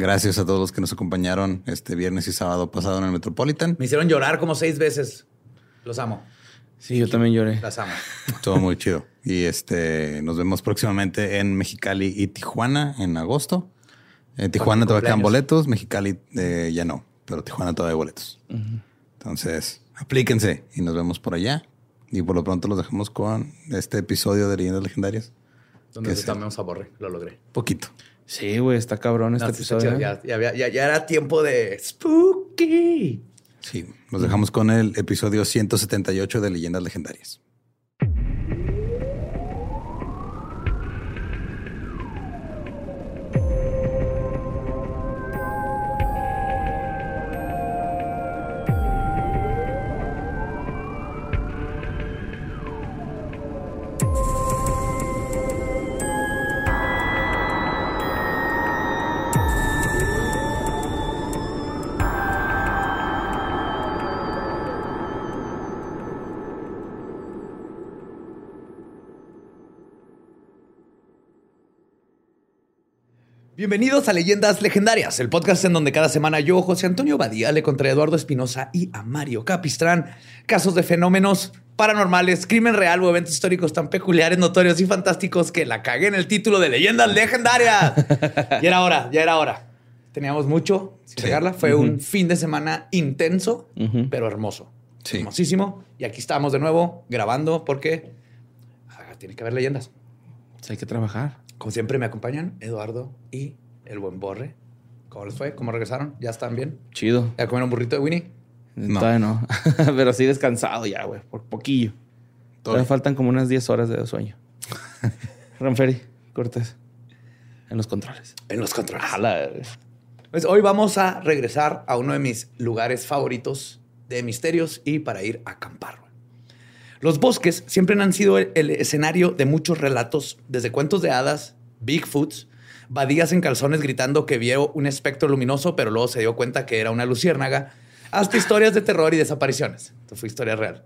Gracias a todos los que nos acompañaron este viernes y sábado pasado en el Metropolitan. Me hicieron llorar como seis veces. Los amo. Sí, yo también lloré. Las amo. Todo muy chido. Y este nos vemos próximamente en Mexicali y Tijuana en agosto. En Tijuana todavía quedan boletos, Mexicali eh, ya no, pero Tijuana todavía hay boletos. Entonces, aplíquense y nos vemos por allá. Y por lo pronto los dejamos con este episodio de Leyendas Legendarias. Donde también a Borre. Lo logré. Poquito. Sí, güey, está cabrón este episodio. ¿eh? Ya, ya, ya, ya, era tiempo de spooky. Sí, nos dejamos con el episodio 178 de Leyendas Legendarias. Bienvenidos a Leyendas Legendarias, el podcast en donde cada semana yo, José Antonio Badía, le contra Eduardo Espinosa y a Mario Capistrán casos de fenómenos paranormales, crimen real o eventos históricos tan peculiares, notorios y fantásticos que la cagué en el título de Leyendas Legendarias. y era hora, ya era hora. Teníamos mucho sin pegarla. Fue un fin de semana intenso, pero hermoso. Hermosísimo. Y aquí estamos de nuevo grabando porque ah, tiene que haber leyendas. hay que trabajar. Como siempre me acompañan Eduardo y el buen Borre. ¿Cómo les fue? ¿Cómo regresaron? ¿Ya están bien? Chido. ¿Ya comieron un burrito de Winnie? No. Todavía no. Pero sí descansado ya, güey. Por poquillo. Todavía faltan como unas 10 horas de sueño. Ramferi, Cortés. En los controles. En los controles. Pues hoy vamos a regresar a uno de mis lugares favoritos de misterios y para ir a acampar. Los bosques siempre han sido el, escenario de muchos relatos, desde cuentos de hadas, Bigfoots, vadías en calzones gritando que vio un espectro luminoso, pero luego se dio cuenta que era una luciérnaga, hasta historias de terror y desapariciones. Esto fue historia real.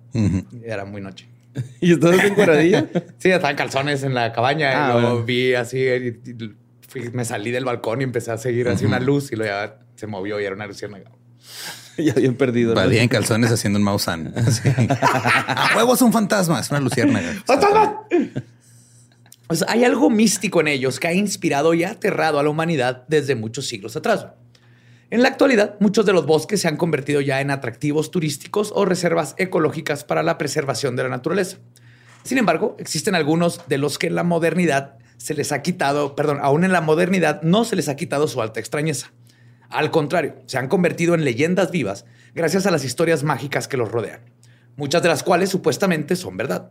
Era muy noche. ¿Y entonces en cuadradilla? sí, estaban calzones en la cabaña. y ah, luego vi así, me salí del balcón y empecé a seguir así una luz y luego ya se movió y era una luciérnaga. ya bien perdido. Badía en calzones haciendo un Mausan. A huevos un fantasma, es una luciérnaga. ¡Fantasma! Pues hay algo místico en ellos que ha inspirado y aterrado a la humanidad desde muchos siglos atrás. En la actualidad, muchos de los bosques se han convertido ya en atractivos turísticos o reservas ecológicas para la preservación de la naturaleza. Sin embargo, existen algunos de los que en la modernidad se les ha quitado, perdón, aún en la modernidad no se les ha quitado su alta extrañeza. Al contrario, se han convertido en leyendas vivas gracias a las historias mágicas que los rodean, muchas de las cuales supuestamente son verdad.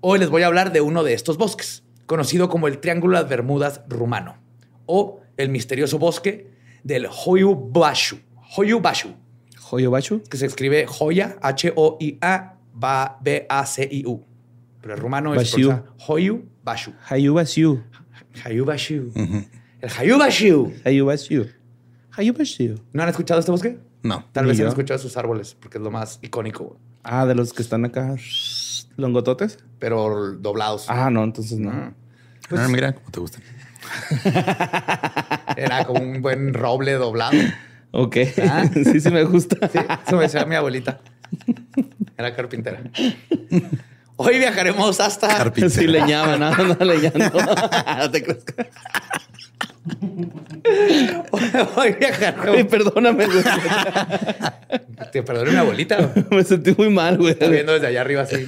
Hoy les voy a hablar de uno de estos bosques, conocido como el Triángulo de Bermudas rumano, o el misterioso bosque del Hoyubashu. Hoyubashu. Hoyubashu. Que se escribe Joya, H-O-I-A, B-A-C-I-U. Pero el rumano es Hoyubashu. Hayubashu. Hayubashu. El Hayubashu. Hayubashu. ¿No han escuchado este bosque? No. Tal vez han escuchado sus árboles, porque es lo más icónico. Ah, de los que están acá. ¿Longototes? Pero doblados. Ah, no, entonces no. Pues, ah, mira, cómo te gustan. Era como un buen roble doblado. Ok. ¿Ah? Sí, sí me gusta. Sí, eso me decía mi abuelita. Era carpintera. Hoy viajaremos hasta. Carpintera. Sí, leñaba, no, no leñando. no te crees. Hoy viajaremos. Ay, perdóname, güey. Te perdoné mi abuelita. Me sentí muy mal, güey. Estoy viendo desde allá arriba así.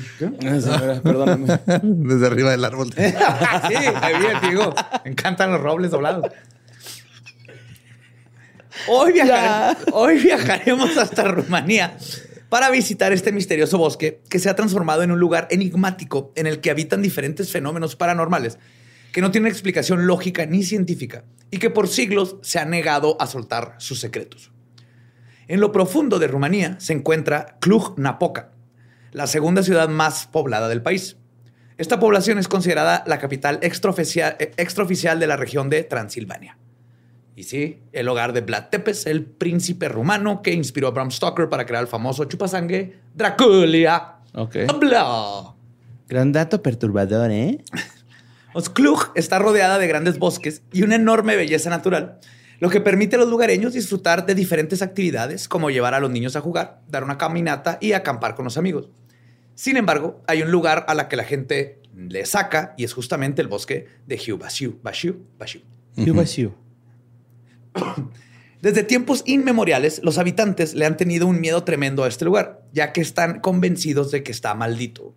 perdóname. Desde arriba del árbol. sí, bien, digo. Me encantan los robles doblados. Hoy, hoy viajaremos hasta Rumanía para visitar este misterioso bosque que se ha transformado en un lugar enigmático en el que habitan diferentes fenómenos paranormales que no tienen explicación lógica ni científica y que por siglos se ha negado a soltar sus secretos. En lo profundo de Rumanía se encuentra Cluj-Napoca, la segunda ciudad más poblada del país. Esta población es considerada la capital extraoficial de la región de Transilvania. Y sí, el hogar de Vlad Tepes, el príncipe rumano que inspiró a Bram Stoker para crear el famoso chupasangue Draculia. Ok. Bla. Gran dato perturbador, ¿eh? Cluj está rodeada de grandes bosques y una enorme belleza natural, lo que permite a los lugareños disfrutar de diferentes actividades como llevar a los niños a jugar, dar una caminata y acampar con los amigos. Sin embargo, hay un lugar a la que la gente le saca y es justamente el bosque de. Bashiu, Bashiu. Hiubashiu. Desde tiempos inmemoriales, los habitantes le han tenido un miedo tremendo a este lugar, ya que están convencidos de que está maldito.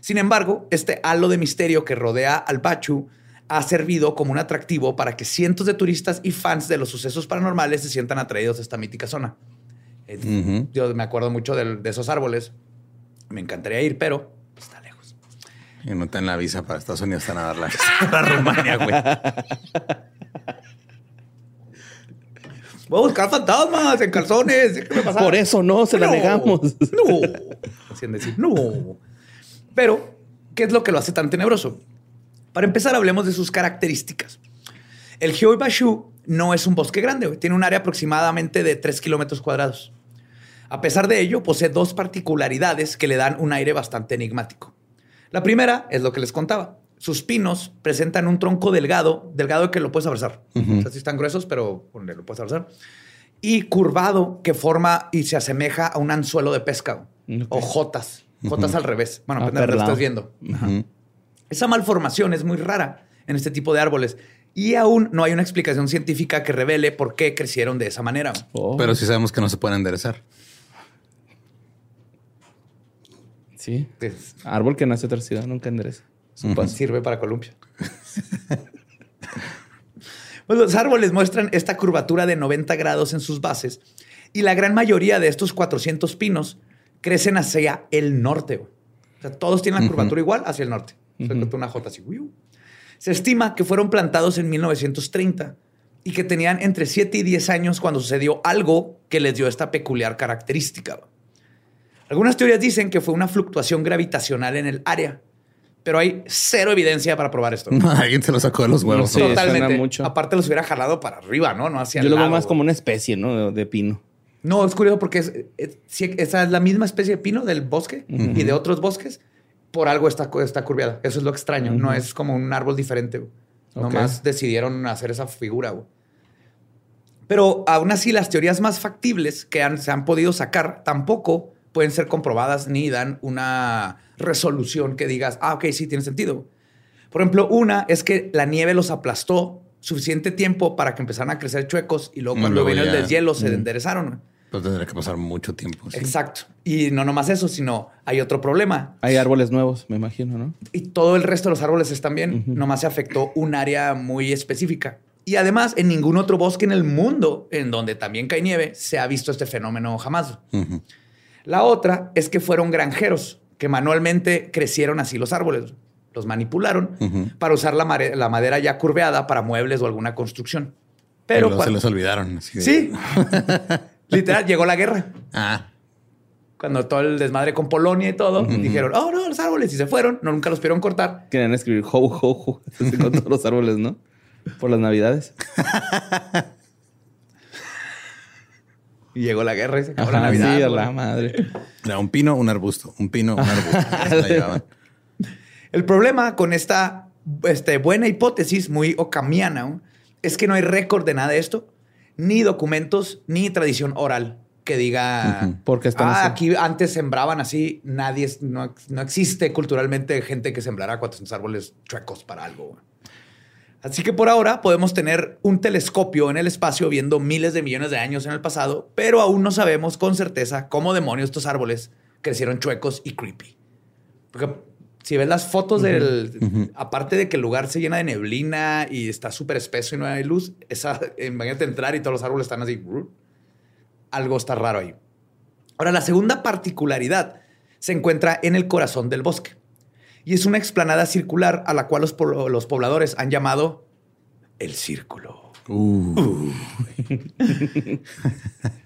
Sin embargo, este halo de misterio que rodea al Bachu ha servido como un atractivo para que cientos de turistas y fans de los sucesos paranormales se sientan atraídos a esta mítica zona. Eh, yo me acuerdo mucho de, esos árboles. Me encantaría ir, pero está lejos. Y no te la visa para Estados Unidos, están a dar la para Rumania, güey. Voy a buscar fantasmas en calzones. Por eso no, se la negamos. No. Así decir, no. Pero, ¿qué es lo que lo hace tan tenebroso? Para empezar, hablemos de sus características. El Bashu no es un bosque grande, tiene un área aproximadamente de 3 kilómetros cuadrados. A pesar de ello, posee dos particularidades que le dan un aire bastante enigmático. La primera es lo que les contaba sus pinos presentan un tronco delgado, delgado que lo puedes abrazar. O sea, sí están gruesos, pero lo puedes abrazar. Y curvado que forma y se asemeja a un anzuelo de pesca o jotas. Jotas al revés. Bueno, depende de lo que estás viendo. Esa malformación es muy rara en este tipo de árboles. Y aún no hay una explicación científica que revele por qué crecieron de esa manera. Oh. Pero sí sabemos que no se pueden enderezar. Sí. Árbol que nace torcido nunca endereza. Sirve para columpio. Pues los árboles muestran esta curvatura de 90 grados en sus bases y la gran mayoría de estos 400 pinos crecen hacia el norte. O sea, todos tienen la curvatura igual hacia el norte. una J así. Se estima que fueron plantados en 1930 y que tenían entre 7 y 10 años cuando sucedió algo que les dio esta peculiar característica. Algunas teorías dicen que fue una fluctuación gravitacional en el área pero hay cero evidencia para probar esto. Alguien se lo sacó de los huevos. Totalmente. Mucho. Aparte los hubiera jalado para arriba, ¿no? No hacia Yo lo veo más como una especie, ¿no? De, pino. No, es curioso porque es, esa es la misma especie de pino del bosque y de otros bosques. Por algo está, está curviada. Eso es lo extraño. No es como un árbol diferente. Nomás decidieron hacer esa figura. Pero aún así, las teorías más factibles que se han podido sacar tampoco pueden ser comprobadas ni dan una resolución que digas, ah, ok, sí, tiene sentido. Por ejemplo, una es que la nieve los aplastó suficiente tiempo para que empezaran a crecer chuecos y luego cuando vino el deshielo se enderezaron. Pues tendría que pasar mucho tiempo. Exacto. Y no nomás eso, sino hay otro problema. Hay árboles nuevos, me imagino, ¿no? Y todo el resto de los árboles están bien. Nomás se afectó un área muy específica. Y además, en ningún otro bosque en el mundo en donde también cae nieve se ha visto este fenómeno jamás. La otra es que fueron granjeros que manualmente crecieron así los árboles. Los manipularon para usar la, madera ya curveada para muebles o alguna construcción. Pero, se les olvidaron. Sí. Literal, llegó la guerra. Ah. Cuando todo el desmadre con Polonia y todo, dijeron, oh, no, los árboles. Y se fueron. No, nunca los pudieron cortar. Querían escribir ho, ho, ho. con todos los árboles, ¿no? Por las navidades. Y llegó la guerra y se acabó la Navidad. Sí, a la madre. Era un pino, un arbusto. Un pino, un arbusto. El problema con esta este, buena hipótesis, muy ocamiana, es que no hay récord de nada de esto, ni documentos, ni tradición oral que diga, porque están ah, aquí antes sembraban así, nadie, no, no, existe culturalmente gente que sembrara 400 árboles chuecos para algo. Así que por ahora podemos tener un telescopio en el espacio viendo miles de millones de años en el pasado, pero aún no sabemos con certeza cómo demonios estos árboles crecieron chuecos y creepy. Porque si ves las fotos del, aparte de que el lugar se llena de neblina y está súper espeso y no hay luz, esa, imagínate entrar y todos los árboles están así algo está raro ahí. Ahora, la segunda particularidad se encuentra en el corazón del bosque. Y es una explanada circular a la cual los, pobladores han llamado el círculo. Uh.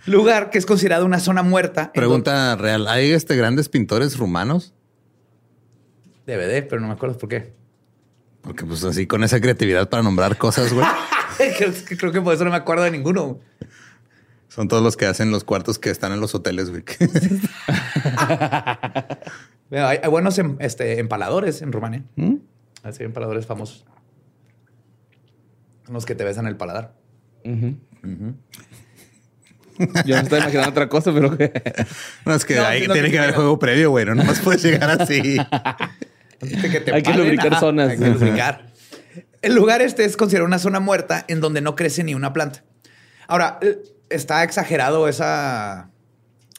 Lugar que es considerado una zona muerta. Pregunta real. ¿Hay este grandes pintores rumanos? DVD, pero no me acuerdo por qué. Porque pues así con esa creatividad para nombrar cosas, güey. Creo que por eso no me acuerdo de ninguno. Son todos los que hacen los cuartos que están en los hoteles, güey. hay, buenos em, este, empaladores en Rumania. ¿Mm? Así, empaladores famosos. Los que te besan el paladar. Yo me estoy imaginando otra cosa, pero que... No, es que ahí tiene que haber juego previo, güey. No más puedes llegar así. Hay que lubricar zonas. Hay que lubricar. El lugar este es considerado una zona muerta en donde no crece ni una planta. Ahora, eh, está exagerado esa.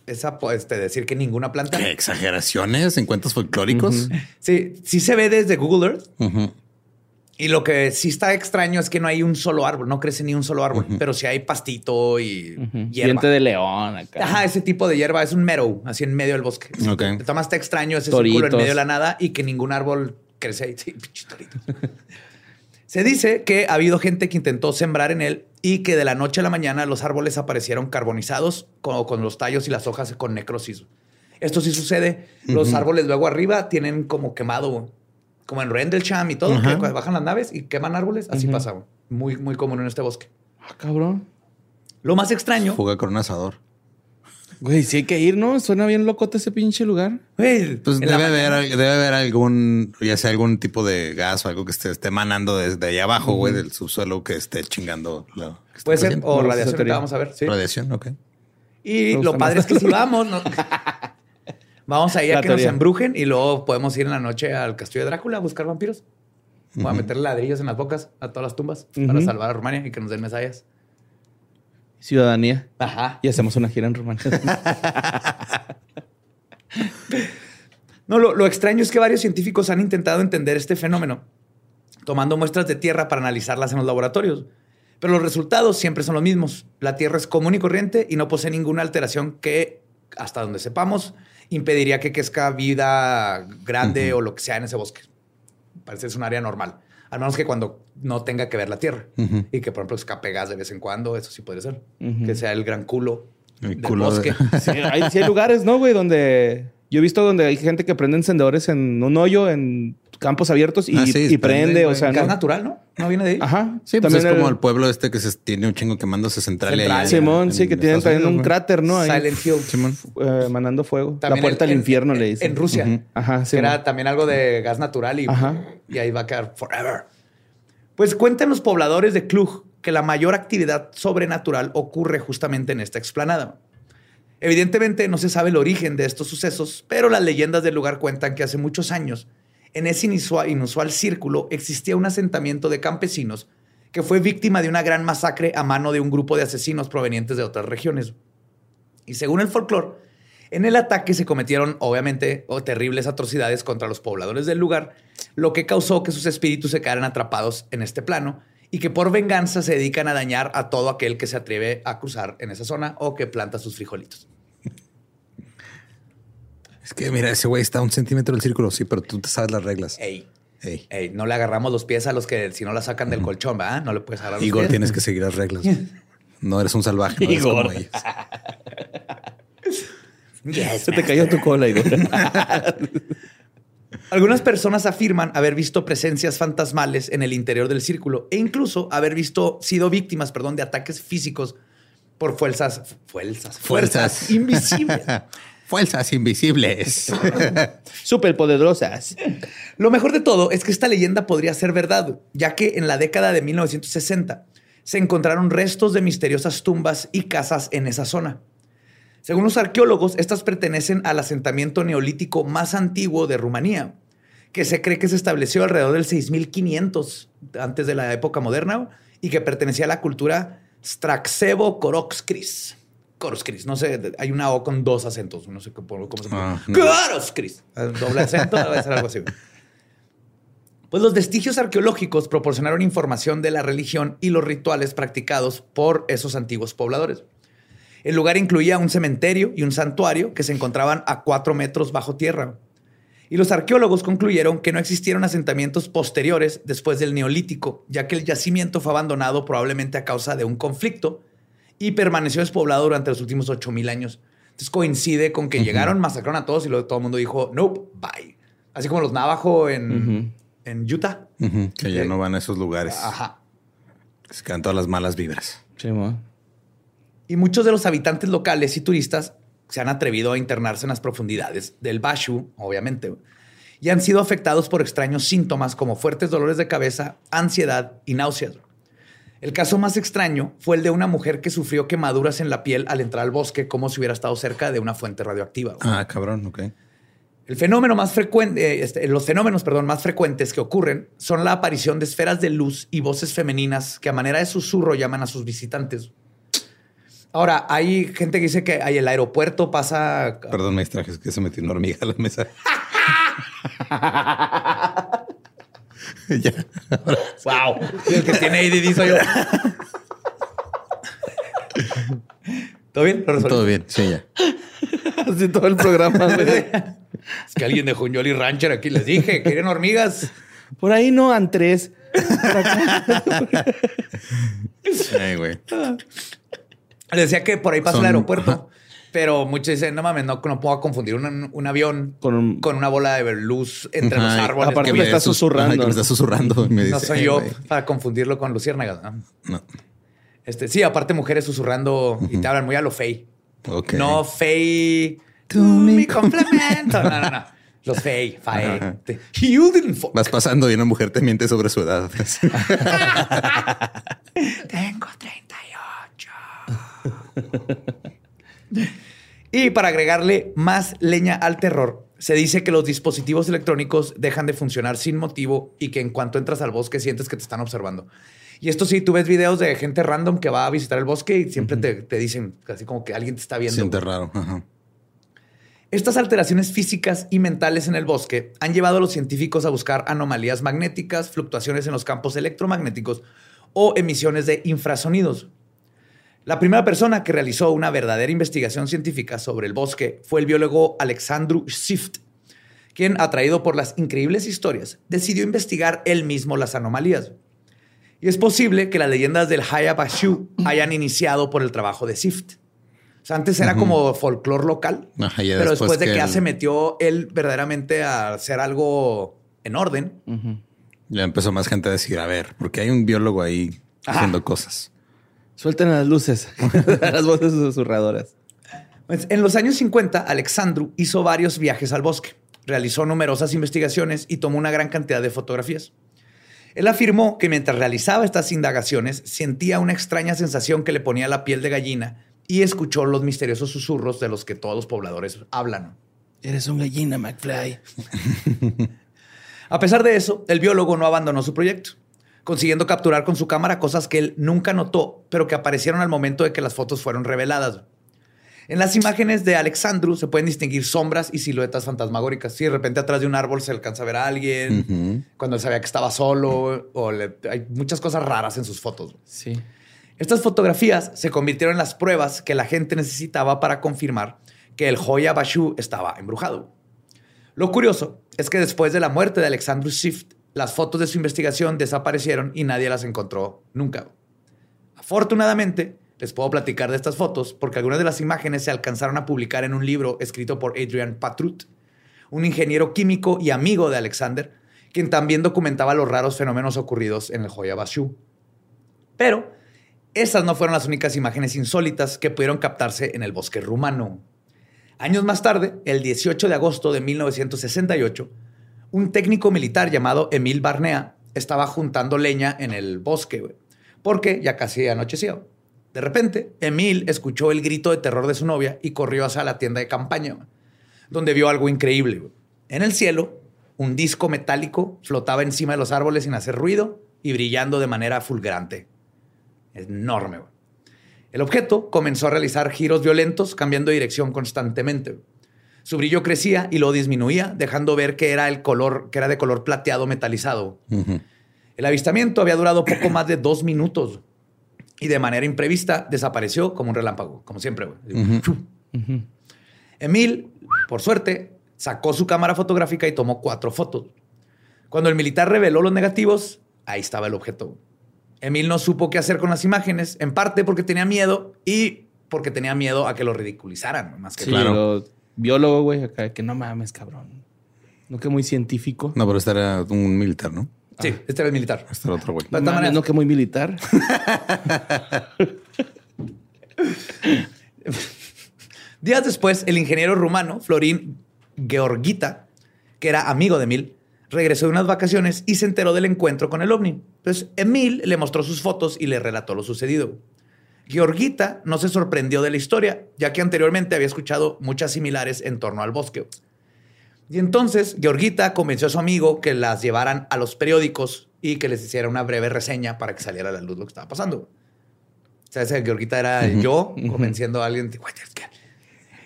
Esa, este, decir que ninguna planta. ¿Qué exageraciones en cuentos folclóricos? Sí, sí se ve desde Google Earth. Y lo que sí está extraño es que no hay un solo árbol, no crece ni un solo árbol, pero sí hay pastito y hierba. Diente de león acá. Ajá, ese tipo de hierba es un meadow, así en medio del bosque. Ok. Está más extraño ese círculo en medio de la nada y que ningún árbol crece ahí. Sí, Se dice que ha habido gente que intentó sembrar en él y que de la noche a la mañana los árboles aparecieron carbonizados con, con los tallos y las hojas con necrosis. Esto sí sucede. Los árboles luego arriba tienen como quemado, como en Rendlesham y todo, que bajan las naves y queman árboles. Así pasa. Muy, muy común en este bosque. Ah, cabrón. Lo más extraño. Fuga con un asador. Güey, sí hay que ir, ¿no? Suena bien locote ese pinche lugar. Güey, pues debe haber, debe haber algún, ya sea algún tipo de gas o algo que esté, esté emanando desde allá abajo, güey, del subsuelo que esté chingando. Puede ser, o radiación, vamos a ver. Radiación, ok. Y lo padre es que si vamos, vamos a ir a que nos embrujen y luego podemos ir en la noche al castillo de Drácula a buscar vampiros. Voy a meter ladrillos en las bocas a todas las tumbas para salvar a Rumania y que nos den mesayas ciudadanía. Ajá. Y hacemos una gira en Rumania. no, lo, extraño es que varios científicos han intentado entender este fenómeno, tomando muestras de tierra para analizarlas en los laboratorios. Pero los resultados siempre son los mismos. La Tierra es común y corriente y no posee ninguna alteración que, hasta donde sepamos, impediría que crezca vida grande o lo que sea en ese bosque. Parece que es un área normal. Al menos que cuando no tenga que ver la tierra. Y que, por ejemplo, escape gas de vez en cuando, eso sí puede ser. Que sea el gran culo del bosque. sí, hay, sí hay lugares, ¿no, güey? Donde... Yo he visto donde hay gente que prende encendedores en un hoyo, en campos abiertos y, ah, prende, o sea... Gas natural, ¿no? ¿No viene de ahí? Ajá. Sí, pues también es como el pueblo este que se tiene un chingo quemándose central. central Simón, sí, que tienen también un cráter, ¿no? Silent Hill. Simón. Eh, mandando fuego. la puerta al infierno, le dicen. En Rusia. Ajá, sí. era también algo de gas natural y, y ahí va a quedar forever. Pues cuentan los pobladores de Klug que la mayor actividad sobrenatural ocurre justamente en esta explanada. Evidentemente no se sabe el origen de estos sucesos, pero las leyendas del lugar cuentan que hace muchos años, en ese inusual, círculo, existía un asentamiento de campesinos que fue víctima de una gran masacre a mano de un grupo de asesinos provenientes de otras regiones. Y según el folclore, en el ataque se cometieron, obviamente, terribles atrocidades contra los pobladores del lugar, lo que causó que sus espíritus se quedaran atrapados en este plano y que por venganza se dedican a dañar a todo aquel que se atreve a cruzar en esa zona o que planta sus frijolitos. Es que mira, ese güey está a un centímetro del círculo, sí, pero tú te sabes las reglas. Ey. Ey. no le agarramos los pies a los que si no la sacan del colchón, ¿verdad? No le puedes agarrar los Igor, tienes que seguir las reglas. No eres un salvaje. No Igor. Eres como Se te cayó tu cola, Algunas personas afirman haber visto presencias fantasmales en el interior del círculo e incluso haber visto, sido víctimas, perdón, de ataques físicos por fuerzas, fuerzas, Fuerzas. invisibles. Fuerzas invisibles. Súper poderosas. Lo mejor de todo es que esta leyenda podría ser verdad, ya que en la década de 1960 se encontraron restos de misteriosas tumbas y casas en esa zona. Según los arqueólogos, estas pertenecen al asentamiento neolítico más antiguo de Rumanía, que se cree que se estableció alrededor del 6500 antes de la época moderna y que pertenecía a la cultura Straxevo Koroskris. Koroskris, no sé, hay una O con dos acentos, no sé cómo, cómo se llama. Ah, no. Koroskris. Doble acento, debe ser algo así. Pues los vestigios arqueológicos proporcionaron información de la religión y los rituales practicados por esos antiguos pobladores. El lugar incluía un cementerio y un santuario que se encontraban a cuatro metros bajo tierra. Y los arqueólogos concluyeron que no existieron asentamientos posteriores después del Neolítico, ya que el yacimiento fue abandonado probablemente a causa de un conflicto y permaneció despoblado durante los últimos 8000 años. Entonces coincide con que llegaron, masacraron a todos y luego todo el mundo dijo, nope, bye. Así como los Navajo en, en Utah. Que ya no van a esos lugares. Ajá. Se quedan todas las malas vibras. Sí, mo. Y muchos de los habitantes locales y turistas se han atrevido a internarse en las profundidades del Bashu, obviamente, y han sido afectados por extraños síntomas como fuertes dolores de cabeza, ansiedad y náuseas. El caso más extraño fue el de una mujer que sufrió quemaduras en la piel al entrar al bosque como si hubiera estado cerca de una fuente radioactiva. Ah, cabrón, ok. El fenómeno más frecuente, eh, este, los fenómenos, perdón, más frecuentes que ocurren son la aparición de esferas de luz y voces femeninas que a manera de susurro llaman a sus visitantes. Ahora, hay gente que dice que hay el aeropuerto pasa. Perdón, me distraje, es que se metió una hormiga a la mesa. ya. Wow. El que tiene ADD soy yo. ¿Todo bien? ¿Lo? Todo bien, sí, ya. Así todo el programa. Es que alguien dejó un Jolly Rancher aquí. Les dije, ¿quieren hormigas? Por ahí no, Andrés. Ay, güey. Les decía que por ahí pasa Son- el aeropuerto. ajá. Pero muchos dicen, no mames, no, no puedo confundir un, un avión Con con, un- una bola de luz entre los árboles. aparte que me está sus- susurrando. ajá, que me está susurrando. y me no dice, soy "Ay, yo güey". para confundirlo con luciérnagas. ¿no? No. Este, sí, aparte mujeres susurrando y te hablan muy a lo fey. No fey. Tú mi complemento. No, no, no. Los fey, fuck. Vas pasando y una mujer te miente sobre su edad. Tengo 38. y para agregarle más leña al terror, se dice que los dispositivos electrónicos dejan de funcionar sin motivo y que en cuanto entras al bosque sientes que te están observando. Y esto sí, tú ves videos de gente random que va a visitar el bosque y siempre te, te dicen así como que alguien te está viendo. Siente raro. Ajá. Estas alteraciones físicas y mentales en el bosque han llevado a los científicos a buscar anomalías magnéticas, fluctuaciones en los campos electromagnéticos o emisiones de infrasonidos. La primera persona que realizó una verdadera investigación científica sobre el bosque fue el biólogo Alexandru Sift, quien, atraído por las increíbles historias, decidió investigar él mismo las anomalías. Y es posible que las leyendas del Hayabashu hayan iniciado por el trabajo de Sift. O sea, antes era como folclore local, Ajá, pero después después de que que ya él- se metió él verdaderamente a hacer algo en orden, Ya empezó más gente a decir, a ver, porque hay un biólogo ahí Ajá. haciendo cosas. Suelten las luces. las voces susurradoras. Pues, en los años 50, Alexandru hizo varios viajes al bosque, realizó numerosas investigaciones y tomó una gran cantidad de fotografías. Él afirmó que mientras realizaba estas indagaciones sentía una extraña sensación que le ponía la piel de gallina y escuchó los misteriosos susurros de los que todos los pobladores hablan. Eres un gallina, McFly. A pesar de eso, el biólogo no abandonó su proyecto, consiguiendo capturar con su cámara cosas que él nunca notó, pero que aparecieron al momento de que las fotos fueron reveladas. En las imágenes de Alexandru se pueden distinguir sombras y siluetas fantasmagóricas. Si de repente atrás de un árbol se alcanza a ver a alguien, cuando él sabía que estaba solo, o le- hay muchas cosas raras en sus fotos. Sí. Estas fotografías se convirtieron en las pruebas que la gente necesitaba para confirmar que el Hoya Bashu estaba embrujado. Lo curioso es que después de la muerte de Alexandru Shift, las fotos de su investigación desaparecieron y nadie las encontró nunca. Afortunadamente, les puedo platicar de estas fotos porque algunas de las imágenes se alcanzaron a publicar en un libro escrito por Adrian Patrut, un ingeniero químico y amigo de Alexander, quien también documentaba los raros fenómenos ocurridos en el Hoya Bashu. Pero Esas no fueron las únicas imágenes insólitas que pudieron captarse en el bosque rumano. Años más tarde, el 18 de agosto de 1968, un técnico militar llamado Emil Barnea estaba juntando leña en el bosque, porque ya casi anochecía. De repente, Emil escuchó el grito de terror de su novia y corrió hacia la tienda de campaña, donde vio algo increíble. En el cielo, un disco metálico flotaba encima de los árboles sin hacer ruido y brillando de manera fulgurante. Enorme. El objeto comenzó a realizar giros violentos, cambiando de dirección constantemente. Su brillo crecía y lo disminuía, dejando ver que era el color, que era de color plateado metalizado. El avistamiento había durado poco más de dos minutos y de manera imprevista desapareció como un relámpago, como siempre. Emil, por suerte, sacó su cámara fotográfica y tomó cuatro fotos. Cuando el militar reveló los negativos, ahí estaba el objeto. Emil no supo qué hacer con las imágenes, en parte porque tenía miedo y porque tenía miedo a que lo ridiculizaran, más que claro. Biólogo, güey, acá, que no mames, cabrón. No que muy científico. No, pero este era un militar, ¿no? Sí, este era el militar. Este era otro güey. No, no que muy militar. Días después, el ingeniero rumano Florín Georgita, que era amigo de Emil, regresó de unas vacaciones y se enteró del encuentro con el ovni. Entonces, Emil le mostró sus fotos y le relató lo sucedido. Georgita no se sorprendió de la historia, ya que anteriormente había escuchado muchas similares en torno al bosque. Y entonces Georgita convenció a su amigo que las llevaran a los periódicos y que les hiciera una breve reseña para que saliera a la luz lo que estaba pasando. O sea, esa Georgita era yo convenciendo a alguien.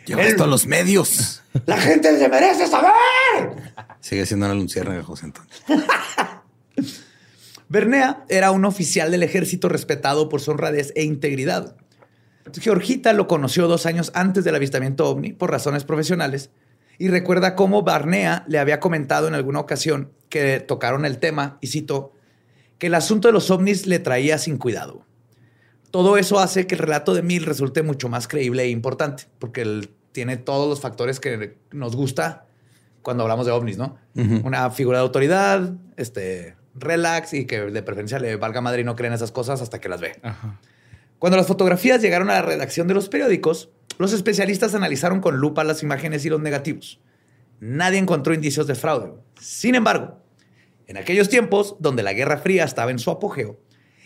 Lleva esto a los medios. ¡La gente se merece saber! Sigue siendo una luciérnaga, José Antonio. Bernea era un oficial del ejército respetado por su honradez e integridad. Georgita lo conoció dos años antes del avistamiento ovni por razones profesionales y recuerda cómo Barnea le había comentado en alguna ocasión que tocaron el tema, y cito, que el asunto de los ovnis le traía sin cuidado. Todo eso hace que el relato de Mil resulte mucho más creíble e importante, porque él tiene todos los factores que nos gusta cuando hablamos de ovnis, ¿no? Una figura de autoridad, este, relax y que de preferencia le valga madre y no creen esas cosas hasta que las ve. Cuando las fotografías llegaron a la redacción de los periódicos, los especialistas analizaron con lupa las imágenes y los negativos. Nadie encontró indicios de fraude. Sin embargo, en aquellos tiempos, donde la Guerra Fría estaba en su apogeo,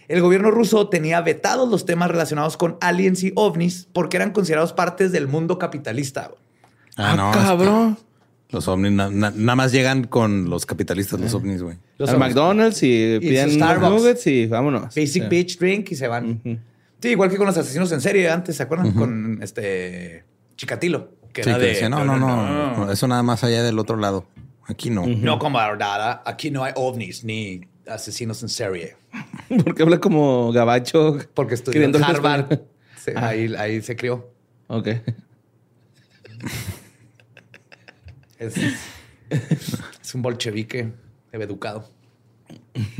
el gobierno ruso tenía vetados los temas relacionados con aliens y ovnis porque eran considerados partes del mundo capitalista. Ah, no. Cabrón. Los ovnis nada más llegan con los capitalistas, los ovnis, güey. Los McDonald's y, piden nuggets y vámonos. Basic Beach Drink y se van. Sí, igual que con los asesinos en serie antes, ¿se acuerdan? Con este Chicatilo. Que era de, no, no, no, Eso nada más allá del otro lado. Aquí no. No, como nada. Aquí no hay ovnis ni asesinos en serie. Porque habla como gabacho. Porque estudió en Harvard. ahí, ahí se crió. Ok. Es, un bolchevique educado.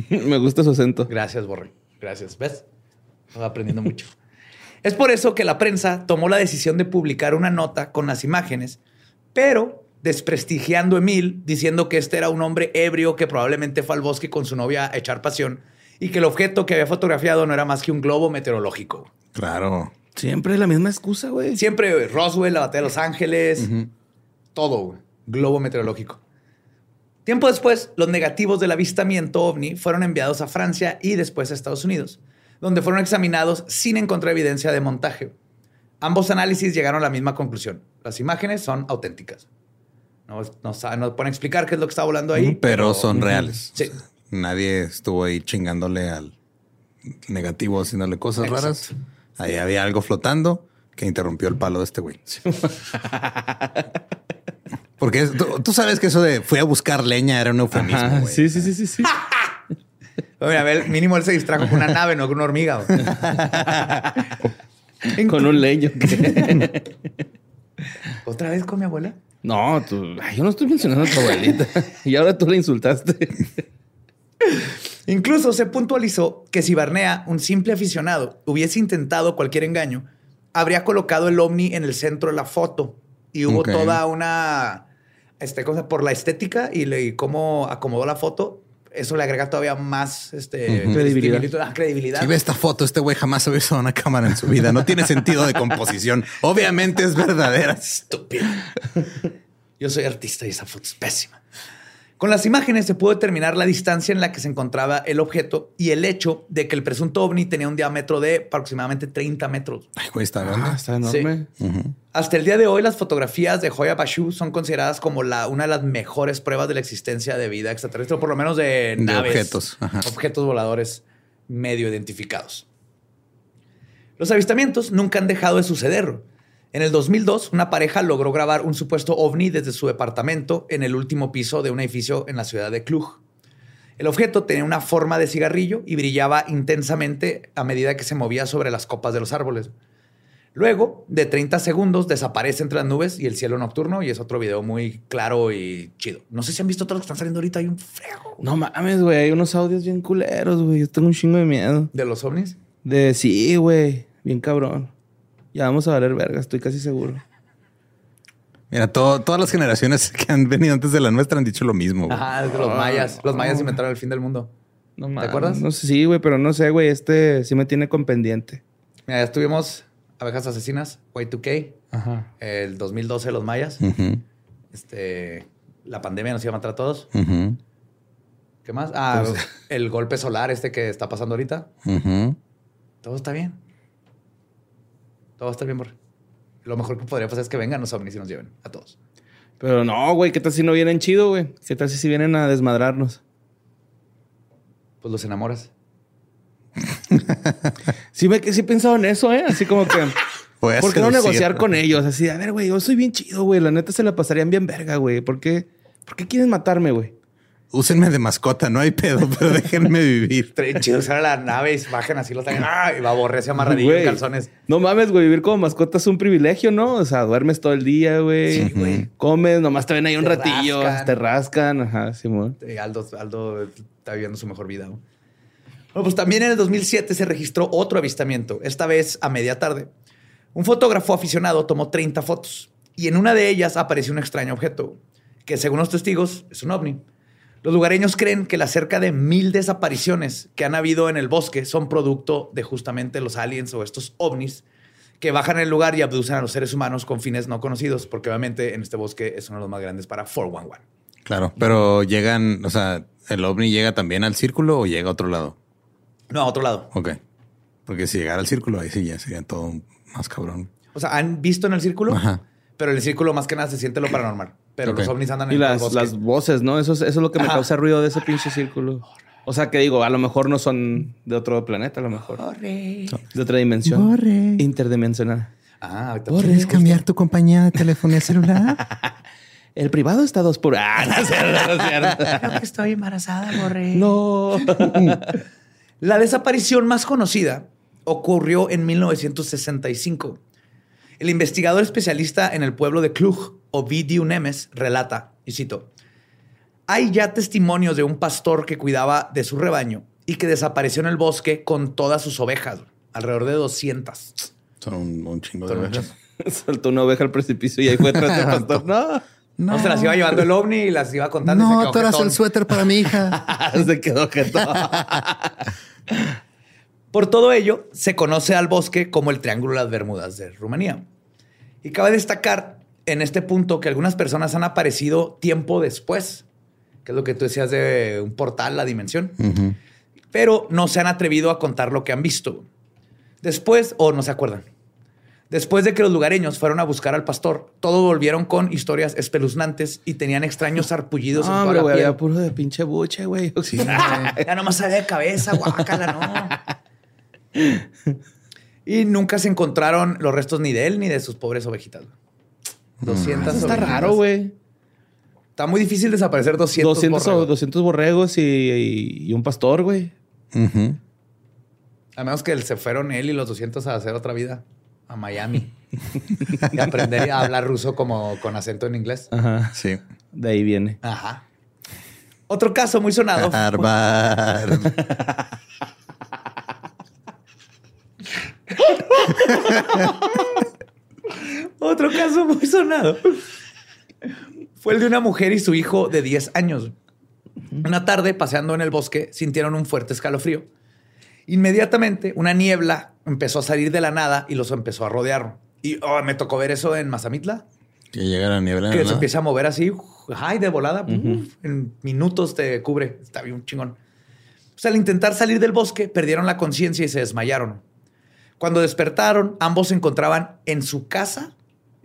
Me gusta su acento. Gracias, Borre. Gracias. ¿Ves? Estoy aprendiendo mucho. Es por eso que la prensa tomó la decisión de publicar una nota con las imágenes, pero desprestigiando a Emil, diciendo que este era un hombre ebrio que probablemente fue al bosque con su novia a echar pasión y que el objeto que había fotografiado no era más que un globo meteorológico. Claro. Siempre la misma excusa, güey. Siempre Roswell, la batalla de Los Ángeles, todo, güey globo meteorológico. Tiempo después, los negativos del avistamiento ovni fueron enviados a Francia y después a Estados Unidos, donde fueron examinados sin encontrar evidencia de montaje. Ambos análisis llegaron a la misma conclusión. Las imágenes son auténticas. No, no, pueden explicar qué es lo que está volando ahí. Pero, son reales. nadie estuvo ahí chingándole al negativo, haciéndole cosas raras. Ahí había algo flotando que interrumpió el palo de este güey. Porque tú, sabes que eso de fui a buscar leña era un eufemismo. Sí, sí, sí, sí, sí. a ver, mínimo él se distrajo con una nave, no con una hormiga. con un leño. ¿Otra vez con mi abuela? No, tú, yo no estoy mencionando a tu abuelita. y ahora tú la insultaste. Incluso se puntualizó que si Barnea, un simple aficionado, hubiese intentado cualquier engaño, habría colocado el ovni en el centro de la foto y hubo toda una este, cosa por la estética y, le, cómo acomodó la foto, eso le agrega todavía más este, credibilidad. Ah, credibilidad. Si ve esta foto, este güey jamás ha visto una cámara en su vida. No tiene sentido de composición. Obviamente es verdadera. Estúpido. Yo soy artista y esa foto es pésima. Con las imágenes se pudo determinar la distancia en la que se encontraba el objeto y el hecho de que el presunto ovni tenía un diámetro de aproximadamente 30 metros. Ay, güey, está grande. Ah, está enorme. Hasta el día de hoy, las fotografías de Hoya Bashu son consideradas como la, una de las mejores pruebas de la existencia de vida extraterrestre, o por lo menos de, naves, objetos. Ajá. objetos voladores medio identificados. Los avistamientos nunca han dejado de suceder. En el 2002, una pareja logró grabar un supuesto ovni desde su departamento en el último piso de un edificio en la ciudad de Cluj. El objeto tenía una forma de cigarrillo y brillaba intensamente a medida que se movía sobre las copas de los árboles. Luego, de 30 segundos, desaparece entre las nubes y el cielo nocturno y es otro video muy claro y chido. No sé si han visto todos los que están saliendo ahorita, hay un frego No mames, güey. Hay unos audios bien culeros, güey. Yo tengo un chingo de miedo. de los ovnis. De sí, güey. Bien cabrón. Ya vamos a valer verga, estoy casi seguro. Mira, todo- todas las generaciones que han venido antes de la nuestra han dicho lo mismo. güey. Ajá, los mayas. Los mayas inventaron el fin del mundo. No ¿Te acuerdas? No sé, sí, güey, pero no sé, güey. Este sí me tiene con pendiente. Mira, ya estuvimos abejas asesinas, Y2K, Ajá. el 2012 los mayas. Ujú, Este, la pandemia nos iba a matar a todos. ujú, ¿Qué más? Ah, el golpe solar este que está pasando ahorita. ujú. Todo está bien. Todo va a estar bien, Borre. Lo mejor que podría pasar es que vengan los ovnis y nos lleven a todos. Pero no, güey. ¿Qué tal si no vienen chido, güey? ¿Qué tal si vienen a desmadrarnos? Pues los enamoras. Sí, me, sí he pensado en eso, ¿eh? Así como que... ¿Por qué no negociar con ellos? Así, a ver, güey, yo soy bien chido, güey. La neta se la pasarían bien verga, güey. ¿Por qué? ¿Por qué quieren matarme, güey? Úsenme de mascota, no hay pedo, pero déjenme vivir. Chido usar a la nave y bajen así los traen. ¡Ah! Y va a borrarse amarradillo Güey. en calzones. No mames, güey. Vivir como mascota es un privilegio, ¿no? O sea, duermes todo el día, güey. Sí, güey. Comes, nomás te ven ahí un Te ratillo. rascan. Te rascan. Ajá, Simón. Eh, Aldo, Aldo está viviendo su mejor vida. ¿no? Bueno, pues también en el 2007 se registró otro avistamiento, esta vez a media tarde. Un fotógrafo aficionado tomó 30 fotos y en una de ellas apareció un extraño objeto, que según los testigos es un ovni. Los lugareños creen que las cerca de mil desapariciones que han habido en el bosque son producto de justamente los aliens o estos ovnis que bajan el lugar y abducen a los seres humanos con fines no conocidos, porque obviamente en este bosque es uno de los más grandes para 411. Claro, pero llegan, o sea, el ovni llega también al círculo o llega a otro lado. No, a otro lado. Ok. Porque si llegara al círculo, ahí sí ya sería todo más cabrón. O sea, han visto en el círculo, Ajá. Pero el círculo más que nada se siente lo paranormal. Pero los ovnis andan Y en el las, bosque. las voces, ¿no? Eso es, eso es lo que me Ajá. causa ruido de ese pinche círculo. O sea, que digo, a lo mejor no son de otro planeta, a lo mejor. De otra dimensión. Borre. Interdimensional. Ah, ahorita ¿Quieres cambiar tu compañía de telefonía celular? El privado está a dos por... Ah, no es cierto, no es cierto. Creo que estoy embarazada, borré. No. La desaparición más conocida ocurrió en 1965. El investigador especialista en el pueblo de Cluj, Ovidiu Nemes, relata, y cito, hay ya testimonios de un pastor que cuidaba de su rebaño y que desapareció en el bosque con todas sus ovejas, alrededor de 200. Son un, un chingo de ovejas. Saltó una oveja al precipicio y ahí fue tras el pastor. No. No, se las iba llevando el ovni y las iba contando. y se No, tú eras jetón. el suéter para mi hija. Se quedó quieto. Por todo ello, se conoce al bosque como el Triángulo de las Bermudas de Rumanía. Y cabe destacar en este punto que algunas personas han aparecido tiempo después, que es lo que tú decías de un portal, la dimensión, pero no se han atrevido a contar lo que han visto. Después, o no se acuerdan. Después de que los lugareños fueron a buscar al pastor, todos volvieron con historias espeluznantes y tenían extraños sarpullidos en No, toda hombre, la güey, piel. había puro de pinche buche, güey. Sí, Ya nomás sale de cabeza, guácala, no. Y nunca se encontraron los restos ni de él ni de sus pobres ovejitas. 200 Eso está ovejitas. raro, güey. Está muy difícil desaparecer 200, 200, o- borregos. 200 borregos y, y- y un pastor, güey. A menos que se fueron él y los 200 a hacer otra vida a Miami. y aprender a hablar ruso como con acento en inglés. Ajá. Sí. De ahí viene. Ajá. Otro caso muy sonado. Harvard. Otro caso muy sonado fue el de una mujer y su hijo de 10 años. Una tarde, paseando en el bosque, sintieron un fuerte escalofrío. Inmediatamente, una niebla empezó a salir de la nada y los empezó a rodear. Y oh, me tocó ver eso en Mazamitla. Que llega la niebla. Que se empieza a mover así, ay, de volada. en minutos te cubre. Está bien chingón. O sea, al intentar salir del bosque, perdieron la conciencia y se desmayaron. Cuando despertaron, ambos se encontraban en su casa,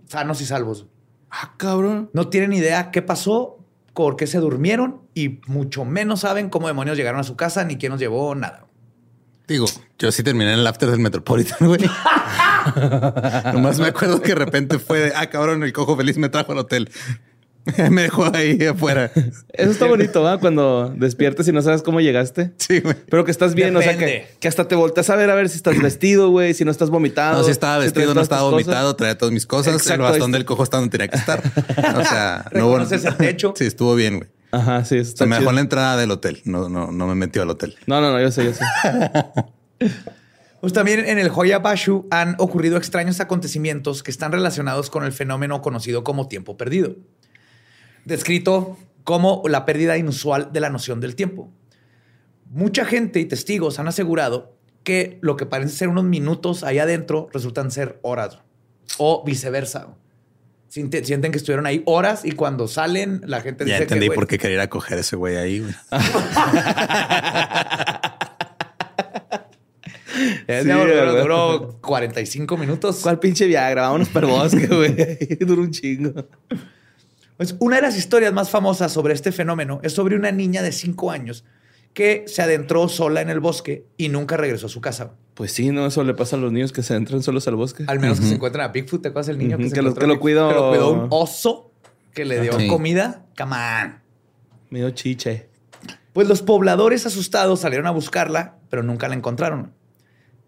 sanos y salvos. Ah, cabrón. No tienen idea qué pasó, por qué se durmieron y mucho menos saben cómo demonios llegaron a su casa ni quién nos llevó, nada. Digo, yo sí terminé en el after del Metropolitan, güey. Nomás me acuerdo que de repente fue de, ah, cabrón, el cojo feliz me trajo al hotel. me dejó ahí afuera. Eso está bonito, ¿va? Cuando despiertes y no sabes cómo llegaste. Sí, güey. Pero que estás bien, o sea, que, hasta te volteas a ver a ver si estás vestido, güey, si no estás vomitado. No, si estaba vestido, no estaba vomitado, traía todas mis cosas. Exacto, el bastón del cojo está donde tenía que estar. O sea, no hubo... el techo. Sí, estuvo bien, güey. Ajá, sí. Se me dejó en la entrada del hotel. No, no, no me metió al hotel. No, no, no, yo sé, yo sé. Pues también en el Joya Bashu han ocurrido extraños acontecimientos que están relacionados con el fenómeno conocido como tiempo perdido, descrito como la pérdida inusual de la noción del tiempo. Mucha gente y testigos han asegurado que lo que parece ser unos minutos ahí adentro resultan ser horas o viceversa. Sienten que estuvieron ahí horas y cuando salen la gente ya entendí por qué quería coger ese güey ahí. Sí, duró, duró 45 minutos. ¿Cuál pinche Viagra? Vámonos per bosque, güey. Duró un chingo. Pues una de las historias más famosas sobre este fenómeno es sobre una niña de 5 años que se adentró sola en el bosque y nunca regresó a su casa. Pues sí, no, eso le pasa a los niños que se entran solos al bosque. Al menos que se encuentran a Bigfoot, ¿te acuerdas el niño que, se lo, que lo cuidó? Que lo cuidó un oso que le dio comida. Come on. Medio chiche. Pues los pobladores asustados salieron a buscarla, pero nunca la encontraron.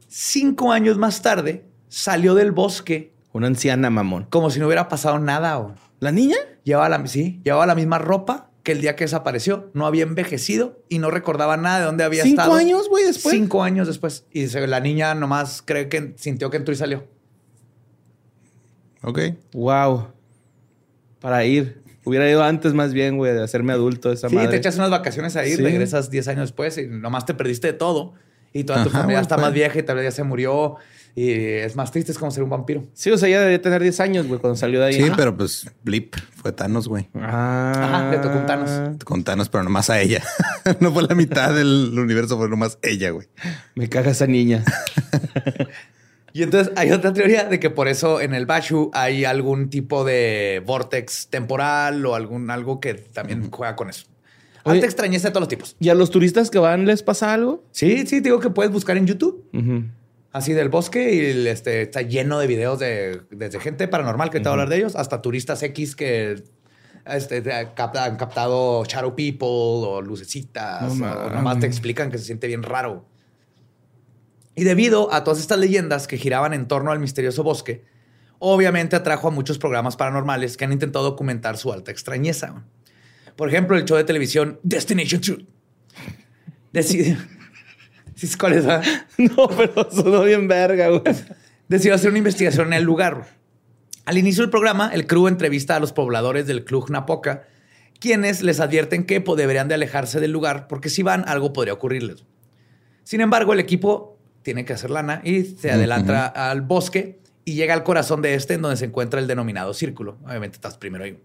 Cinco años más tarde, salió del bosque. Una anciana mamón. Como si no hubiera pasado nada. ¿La niña? Llevaba la, sí, llevaba la misma ropa que el día que desapareció. No había envejecido y no recordaba nada de dónde había estado. ¿Cinco años, güey, después? Cinco años después. Y la niña nomás cree que sintió que entró y salió. Ok. Wow. Para ir. Hubiera ido antes más bien, güey, de hacerme adulto esa sí, madre. te echas unas vacaciones ahí, regresas diez años después y nomás te perdiste de todo y toda tu familia está más vieja y tal vez ya se murió. Y es más triste, es como ser un vampiro. Sí, o sea, ya debería tener 10 años, güey, cuando salió de ahí. Sí, pero pues Blip fue Thanos, güey. Ah. Ajá, le tocó un Thanos. Con Thanos, pero nomás a ella. no fue la mitad del universo, fue nomás ella, güey. Me caga esa niña. y entonces hay otra teoría de que por eso en el Bashu hay algún tipo de vortex temporal o algún algo que también juega con eso. Alta extrañeza de todos los tipos. ¿Y a los turistas que van les pasa algo? Sí, sí, digo que puedes buscar en YouTube. Así del bosque y este, está lleno de videos de, desde gente paranormal que te va a hablar de ellos hasta turistas X que este, han captado shadow people o lucecitas o nomás te explican que se siente bien raro. Y debido a todas estas leyendas que giraban en torno al misterioso bosque, obviamente atrajo a muchos programas paranormales que han intentado documentar su alta extrañeza. Por ejemplo, el show de televisión Destination Truth. Decidió. ¿Cuál es? Ah? No, pero sonó bien verga, güey. Decidió hacer una investigación en el lugar. Al inicio del programa, el crew entrevista a los pobladores del Club Napoca, quienes les advierten que deberían de alejarse del lugar porque si van, algo podría ocurrirles. Sin embargo, el equipo tiene que hacer lana y se adelanta al bosque y llega al corazón de este en donde se encuentra el denominado círculo. Obviamente estás primero ahí.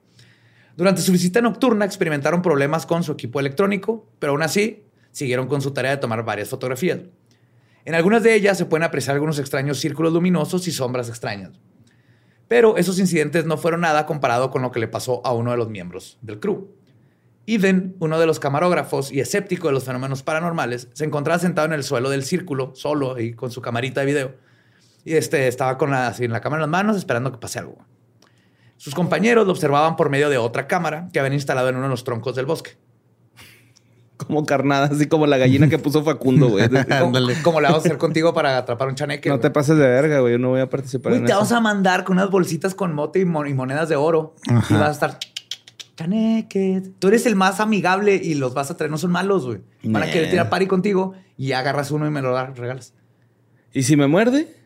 Durante su visita nocturna experimentaron problemas con su equipo electrónico, pero aún así siguieron con su tarea de tomar varias fotografías. En algunas de ellas se pueden apreciar algunos extraños círculos luminosos y sombras extrañas. Pero esos incidentes no fueron nada comparado con lo que le pasó a uno de los miembros del crew. Even, uno de los camarógrafos y escéptico de los fenómenos paranormales, se encontraba sentado en el suelo del círculo, solo y con su camarita de video. Y este estaba con la, en la cámara en las manos esperando que pase algo. Sus compañeros lo observaban por medio de otra cámara que habían instalado en uno de los troncos del bosque. Como carnada, así como la gallina que puso Facundo, güey. como, la vamos a hacer contigo para atrapar un chaneque. No te pases de verga, güey. Yo no voy a participar en te vamos a mandar con unas bolsitas con mote y, monedas de oro. Y vas a estar... Chaneque. Tú eres el más amigable y los vas a traer. No son malos, güey. Van a querer tirar pari contigo y agarras uno y me lo regalas. ¿Y si me muerde?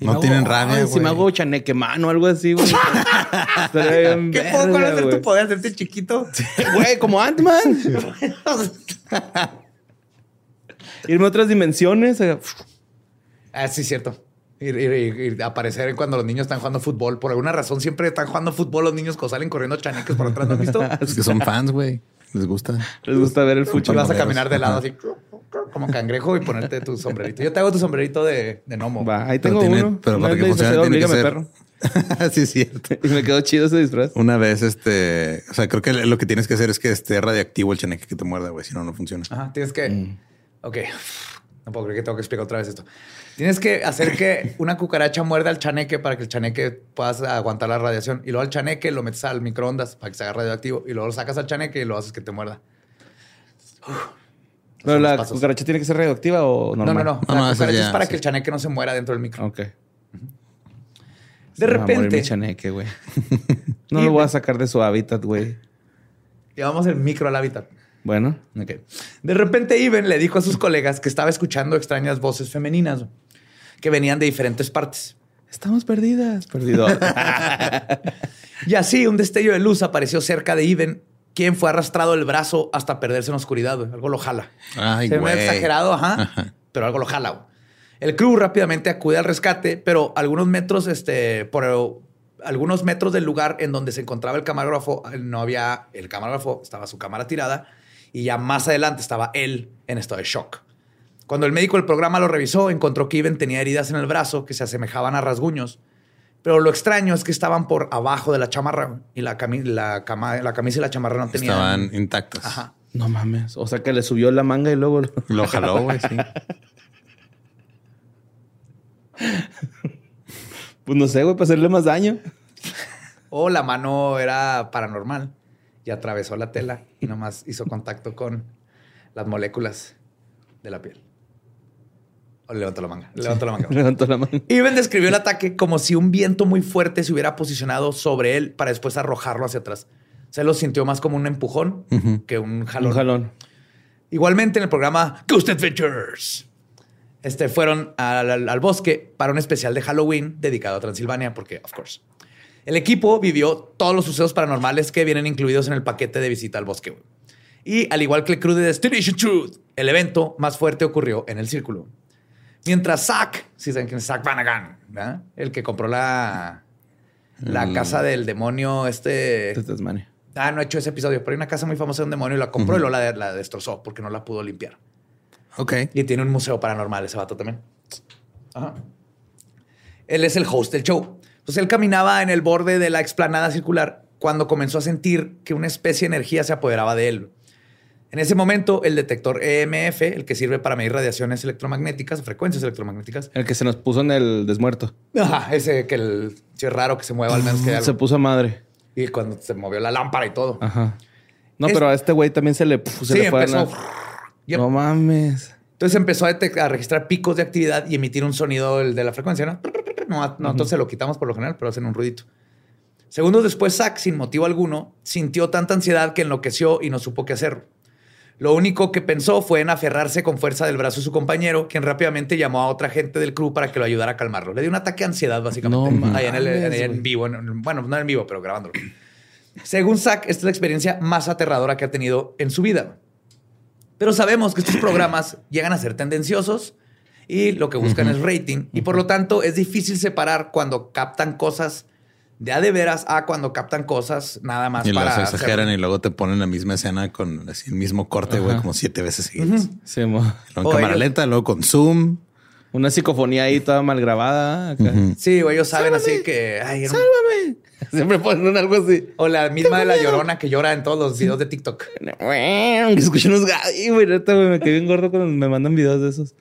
No tienen rabia, Si me hago chaneque mano o algo así, güey. ¿Qué puedo conocer tu poder hacerte chiquito? Güey, como Ant-Man. Irme a otras dimensiones. Ah, sí, cierto. Y, aparecer cuando los niños están jugando fútbol. Por alguna razón siempre están jugando fútbol los niños que salen corriendo chaneques por atrás. ¿No has visto? Es que son fans, güey. Les gusta. Les gusta ver el fútbol. vas a caminar de lado así como cangrejo y ponerte tu sombrerito. Yo te hago tu sombrerito de, de gnomo. Va, ahí tengo uno. Pero para que funcione tiene que ser... perro. sí, es cierto. Y me quedó chido ese disfraz. Una vez, este... O sea, creo que lo que tienes que hacer es que esté radiactivo el chaneque que te muerda, güey. Si no, no funciona. Ajá, tienes que... Mm. Ok. No puedo creer que tengo que explicar otra vez esto. Tienes que hacer que una cucaracha muerda al chaneque para que el chaneque pueda aguantar la radiación. Y luego al chaneque lo metes al microondas para que se haga radioactivo. Y luego lo sacas al chaneque y lo haces que te muerda. ¿Pero la cucaracha tiene que ser radioactiva o normal? No, no, no. La cucaracha es para que el chaneque no se muera dentro del micro. Ok. De repente. mi chaneque, güey. no lo voy a sacar de su hábitat, güey. Llevamos el micro al hábitat. Bueno. Okay. De repente, Iben le dijo a sus colegas que estaba escuchando extrañas voces femeninas que venían de diferentes partes. Estamos perdidas, perdido. y así un destello de luz apareció cerca de Iben quien fue arrastrado el brazo hasta perderse en la oscuridad. Algo lo jala. Ay, Se me ha exagerado, ajá, pero algo lo jala. El crew rápidamente acude al rescate, pero algunos metros, este, por algunos metros del lugar en donde se encontraba el camarógrafo, no había el camarógrafo, estaba su cámara tirada y ya más adelante estaba él en estado de shock. Cuando el médico del programa lo revisó, encontró que Iben tenía heridas en el brazo que se asemejaban a rasguños pero lo extraño es que estaban por abajo de la chamarra y la, la, la camisa y la chamarra no tenían. Estaban intactas. Ajá. No mames. O sea que le subió la manga y luego lo, jaló, güey, sí. pues no sé, güey, para hacerle más daño. O la mano era paranormal y atravesó la tela y nomás hizo contacto con las moléculas de la piel. Levantó la manga. Levantó la manga. levantó la manga. Iben describió el ataque como si un viento muy fuerte se hubiera posicionado sobre él para después arrojarlo hacia atrás. Se lo sintió más como un empujón que un jalón. Un jalón. Igualmente en el programa Ghost Adventures. Este, fueron al, al, bosque para un especial de Halloween dedicado a Transilvania, porque, of course. El equipo vivió todos los sucesos paranormales que vienen incluidos en el paquete de visita al bosque. Y al igual que el crew de Destination Truth, el evento más fuerte ocurrió en el círculo. Mientras Zack, si saben quién es Zack Vanagan, el que compró la, la casa del demonio, este. De Tasmania. Ah, no he hecho ese episodio, pero hay una casa muy famosa de un demonio y la compró y luego la, destrozó porque no la pudo limpiar. Ok. Y tiene un museo paranormal ese vato también. Ajá. Él es el host del show. Entonces él caminaba en el borde de la explanada circular cuando comenzó a sentir que una especie de energía se apoderaba de él. En ese momento, el detector EMF, el que sirve para medir radiaciones electromagnéticas, frecuencias electromagnéticas. El que se nos puso en el desmuerto. Ajá, ese que el, es raro que se mueva al menos que Se puso a madre. Y cuando se movió la lámpara y todo. Ajá. No, pero a este güey también se le, se sí, empezó... No mames. Entonces empezó a, a, registrar picos de actividad y emitir un sonido de la frecuencia, ¿no? No, no entonces lo quitamos por lo general, pero hacen un ruidito. Segundos después, Zack, sin motivo alguno, sintió tanta ansiedad que enloqueció y no supo qué hacer. Lo único que pensó fue en aferrarse con fuerza del brazo de su compañero, quien rápidamente llamó a otra gente del crew para que lo ayudara a calmarlo. Le dio un ataque de ansiedad, básicamente. No, ahí en, el, en, vivo. bueno, no en vivo, pero grabándolo. Según Zack, esta es la experiencia más aterradora que ha tenido en su vida. Pero sabemos que estos programas llegan a ser tendenciosos y lo que buscan es rating. Y por lo tanto, es difícil separar cuando captan cosas de a de veras a cuando captan cosas nada más y para. exageran y luego te ponen la misma escena con así, el mismo corte, güey, como siete veces seguidas. Sí, luego en cámara lenta, luego con zoom. Una psicofonía ahí toda mal grabada. Sí, güey, ellos saben así que. Ay, ¡Sálvame! Siempre ponen algo así. O la misma de la llorona que llora en todos los videos de TikTok. Escuché unos gatos. güey, me quedé bien gordo cuando me mandan videos de esos.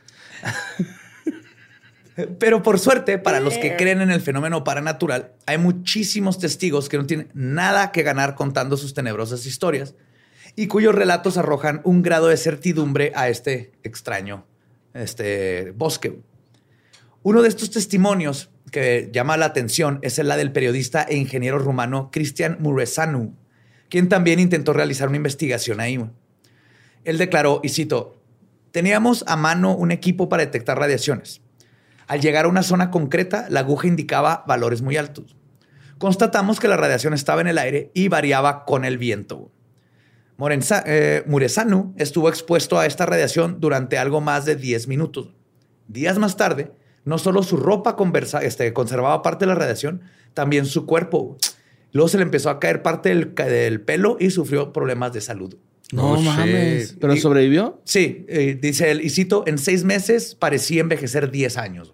Pero por suerte, para los que creen en el fenómeno paranatural, hay muchísimos testigos que no tienen nada que ganar contando sus tenebrosas historias y cuyos relatos arrojan un grado de certidumbre a este extraño este bosque. Uno de estos testimonios que llama la atención es el del periodista e ingeniero rumano Cristian Muresanu, quien también intentó realizar una investigación ahí. Él declaró, y cito, teníamos a mano un equipo para detectar radiaciones Al llegar a una zona concreta, la aguja indicaba valores muy altos. Constatamos que la radiación estaba en el aire y variaba con el viento. Morenza, eh, Muresanu estuvo expuesto a esta radiación durante algo más de 10 minutos. Días más tarde, no solo su ropa conversa, este, conservaba parte de la radiación, también su cuerpo. Luego se le empezó a caer parte del, del pelo y sufrió problemas de salud. No Oh, mames. ¿Pero Y- sobrevivió? Sí, eh, dice él, y cito, en seis meses parecía envejecer 10 años.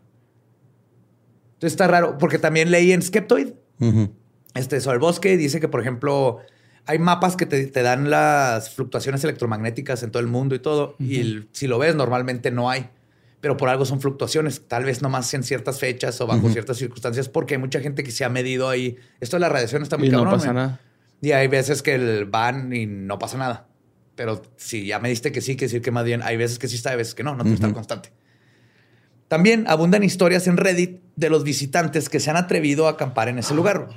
Entonces está raro, porque también leí en Skeptoid, este, sobre el bosque, dice que, por ejemplo, hay mapas que te, te dan las fluctuaciones electromagnéticas en todo el mundo y todo, y el- si lo ves, normalmente no hay, pero por algo son fluctuaciones, tal vez nomás en ciertas fechas o bajo ciertas circunstancias, porque hay mucha gente que se ha medido ahí. Esto de la radiación está muy Y no cabrón, pasa nada. Y hay veces que el van y no pasa nada. Pero si ya me diste que sí, que decir que más bien hay veces que sí está, hay veces que no, no tiene que estar constante. También abundan historias en Reddit de los visitantes que se han atrevido a acampar en ese lugar.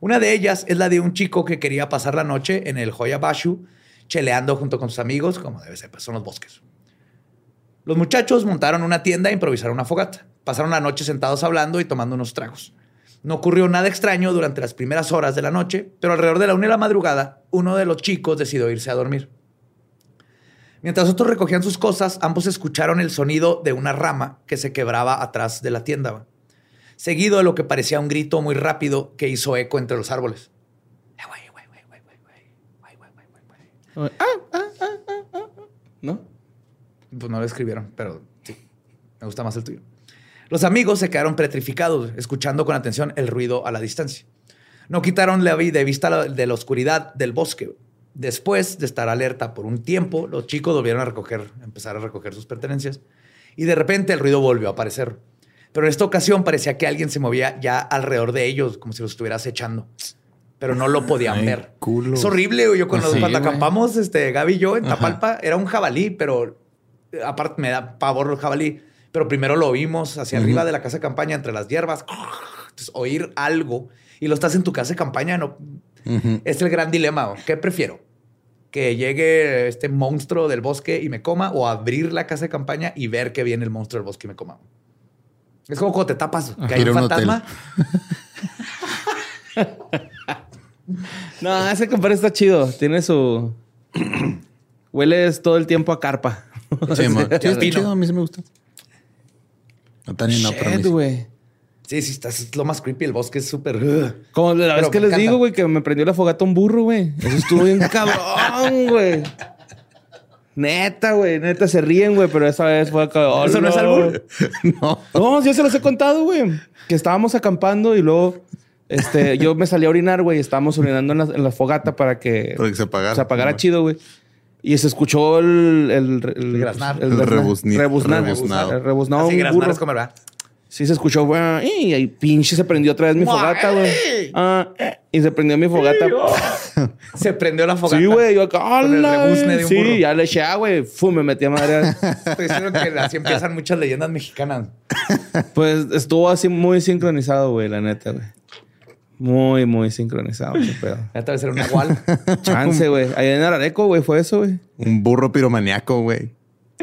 Una de ellas es la de un chico que quería pasar la noche en el Hoya Bashu, cheleando junto con sus amigos, como debe ser, pues son los bosques. Los muchachos montaron una tienda e improvisaron una fogata. Pasaron la noche sentados hablando y tomando unos tragos. No ocurrió nada extraño durante las primeras horas de la noche, pero alrededor de la una de la madrugada, uno de los chicos decidió irse a dormir. Mientras otros recogían sus cosas, ambos escucharon el sonido de una rama que se quebraba atrás de la tienda, seguido de lo que parecía un grito muy rápido que hizo eco entre los árboles. ¿No? Pues no lo escribieron, pero sí. Me gusta más el tuyo. Los amigos se quedaron petrificados, escuchando con atención el ruido a la distancia. No quitaron la de vista de la oscuridad del bosque Después de estar alerta por un tiempo, los chicos volvieron a recoger, empezar a recoger sus pertenencias. Y de repente el ruido volvió a aparecer. Pero en esta ocasión parecía que alguien se movía ya alrededor de ellos, como si los estuviera acechando. Pero no lo podían Ay, ver. culos. Es horrible. Yo cuando, Sí, cuando acampamos, este, Gaby y yo en Ajá. Tapalpa, era un jabalí, pero eh, aparte me da pavor el jabalí. Pero primero lo vimos hacia Ujú. arriba de la casa de campaña, entre las hierbas. Entonces, oír algo y lo estás en tu casa de campaña, no. Ujú. Es el gran dilema. ¿Qué prefiero? Que llegue este monstruo del bosque y me coma o abrir la casa de campaña y ver que viene el monstruo del bosque y me coma. Es como cuando te tapas, que hay un fantasma. No, ese compadre está chido. Tiene su. Hueles todo el tiempo a carpa. Sí, está chido, a mí sí me gusta. No, pero sí. Sí, estás, es lo más creepy. El bosque es súper. Como la Pero vez que les encanta. digo, güey, que me prendió la fogata un burro, güey. Eso estuvo bien cabrón, güey. Neta, güey. Neta, se ríen, güey, pero esa vez fue acá. oh, ¿Eso no es albur? No. No, yo se los he contado, güey. Que estábamos acampando y luego este, yo me salí a orinar, güey. Estábamos orinando en la, en la fogata para que Para que se apagara. se apagara chido, güey. Y se escuchó el... El, el, graznar. El graznar. rebuzni- Rebuznar. rebuznado. El rebuznado. Así un graznar burro. es comer, ¿verdad? Sí, se escuchó, güey. Y ahí pinche se prendió otra vez mi fogata, güey. Ah, eh, y se prendió mi fogata. Se prendió la fogata. Sí, güey. Yo acá, Con el ¡hala! de un Sí, burro. ya le eché agua, güey. Fum, me metí a madre. Estoy diciendo que así empiezan muchas leyendas mexicanas. pues estuvo así muy sincronizado, güey, la neta, güey. Muy, muy sincronizado, qué pedo. Ya te va a ser un igual. Chance, güey. Ahí en Arareco, güey, fue eso, güey. Un burro piromaniaco, güey.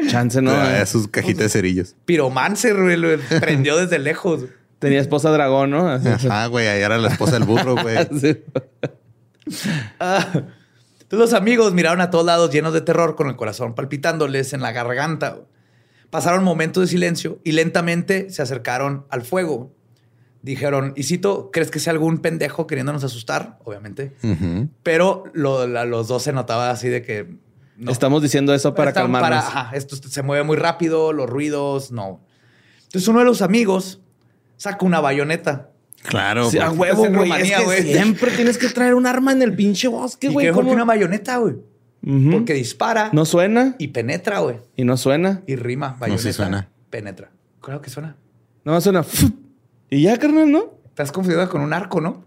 Chance, no. Eh. sus cajitas de cerillos. Piromancer, güey, lo prendió desde lejos. Tenía esposa dragón, ¿no? Ajá, güey. Ahí era la esposa del burro, güey. Ah. Entonces los amigos miraron a todos lados llenos de terror, con el corazón palpitándoles en la garganta. Pasaron momentos de silencio y lentamente se acercaron al fuego. Dijeron, Isito, ¿crees que sea algún pendejo queriéndonos asustar? Obviamente. Pero lo- la- los dos se notaba así de que... no. Estamos diciendo eso para calmarnos. ajá, esto se mueve muy rápido, los ruidos, no. Entonces uno de los amigos saca una bayoneta. Claro. Sí, a huevo, güey. Es que siempre tienes que traer un arma en el pinche bosque, ¿Y güey. mejor que una bayoneta, güey? Porque dispara No suena y penetra, güey. y no suena. Y rima. No, sí Bayoneta. Suena. Penetra. Claro que suena. No suena. Y ya, carnal, ¿no? Estás confundido con un arco, ¿no?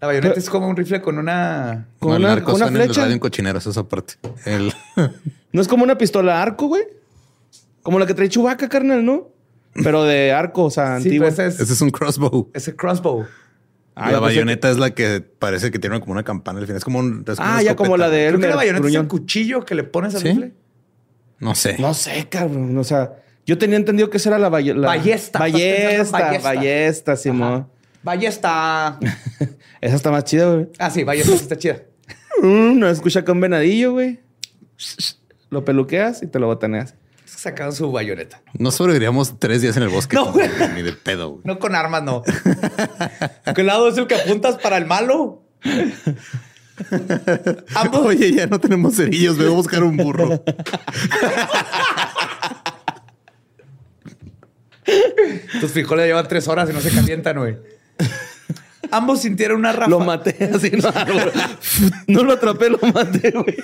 La bayoneta Pero- es como un rifle con una... Con No, el una, con una suena en el flecha. radio en cochineros, esa parte. El... No es como una pistola arco, güey. Como la que trae Chubaca, carnal, ¿no? Pero de arco, o sea, Sí, antiguo. pero ese es, Ese es un crossbow. ese crossbow. Ah, la bayoneta es la que parece que tiene como una campana al final. Es como un. es como Ah, ya como la de güey. Creo que la bayoneta es el cuchillo que le pones al ¿Sí? rifle. No sé. No sé, cabrón. O sea, Yo tenía entendido que esa era la, la- Ballesta, Ballesta, ballesta, ballesta. Simón. Ballesta. Esa está más chida, güey. Ah, sí, ballesta sí está chida. Mm, no escucha con venadillo, güey. Lo peluqueas y te lo botaneas. Sacaron su bayoneta. No sobreviviríamos tres días en el bosque. No, con- güey. Ni de pedo, güey. No con armas, no. ¿Qué lado es el que apuntas para el malo? Ambos, Oye, ya no tenemos cerillos. Voy a buscar un burro. tus frijoles llevan tres horas y no se calientan, güey. Ambos sintieron una ráfaga. Lo maté así, no, no lo atrapé, lo maté, güey.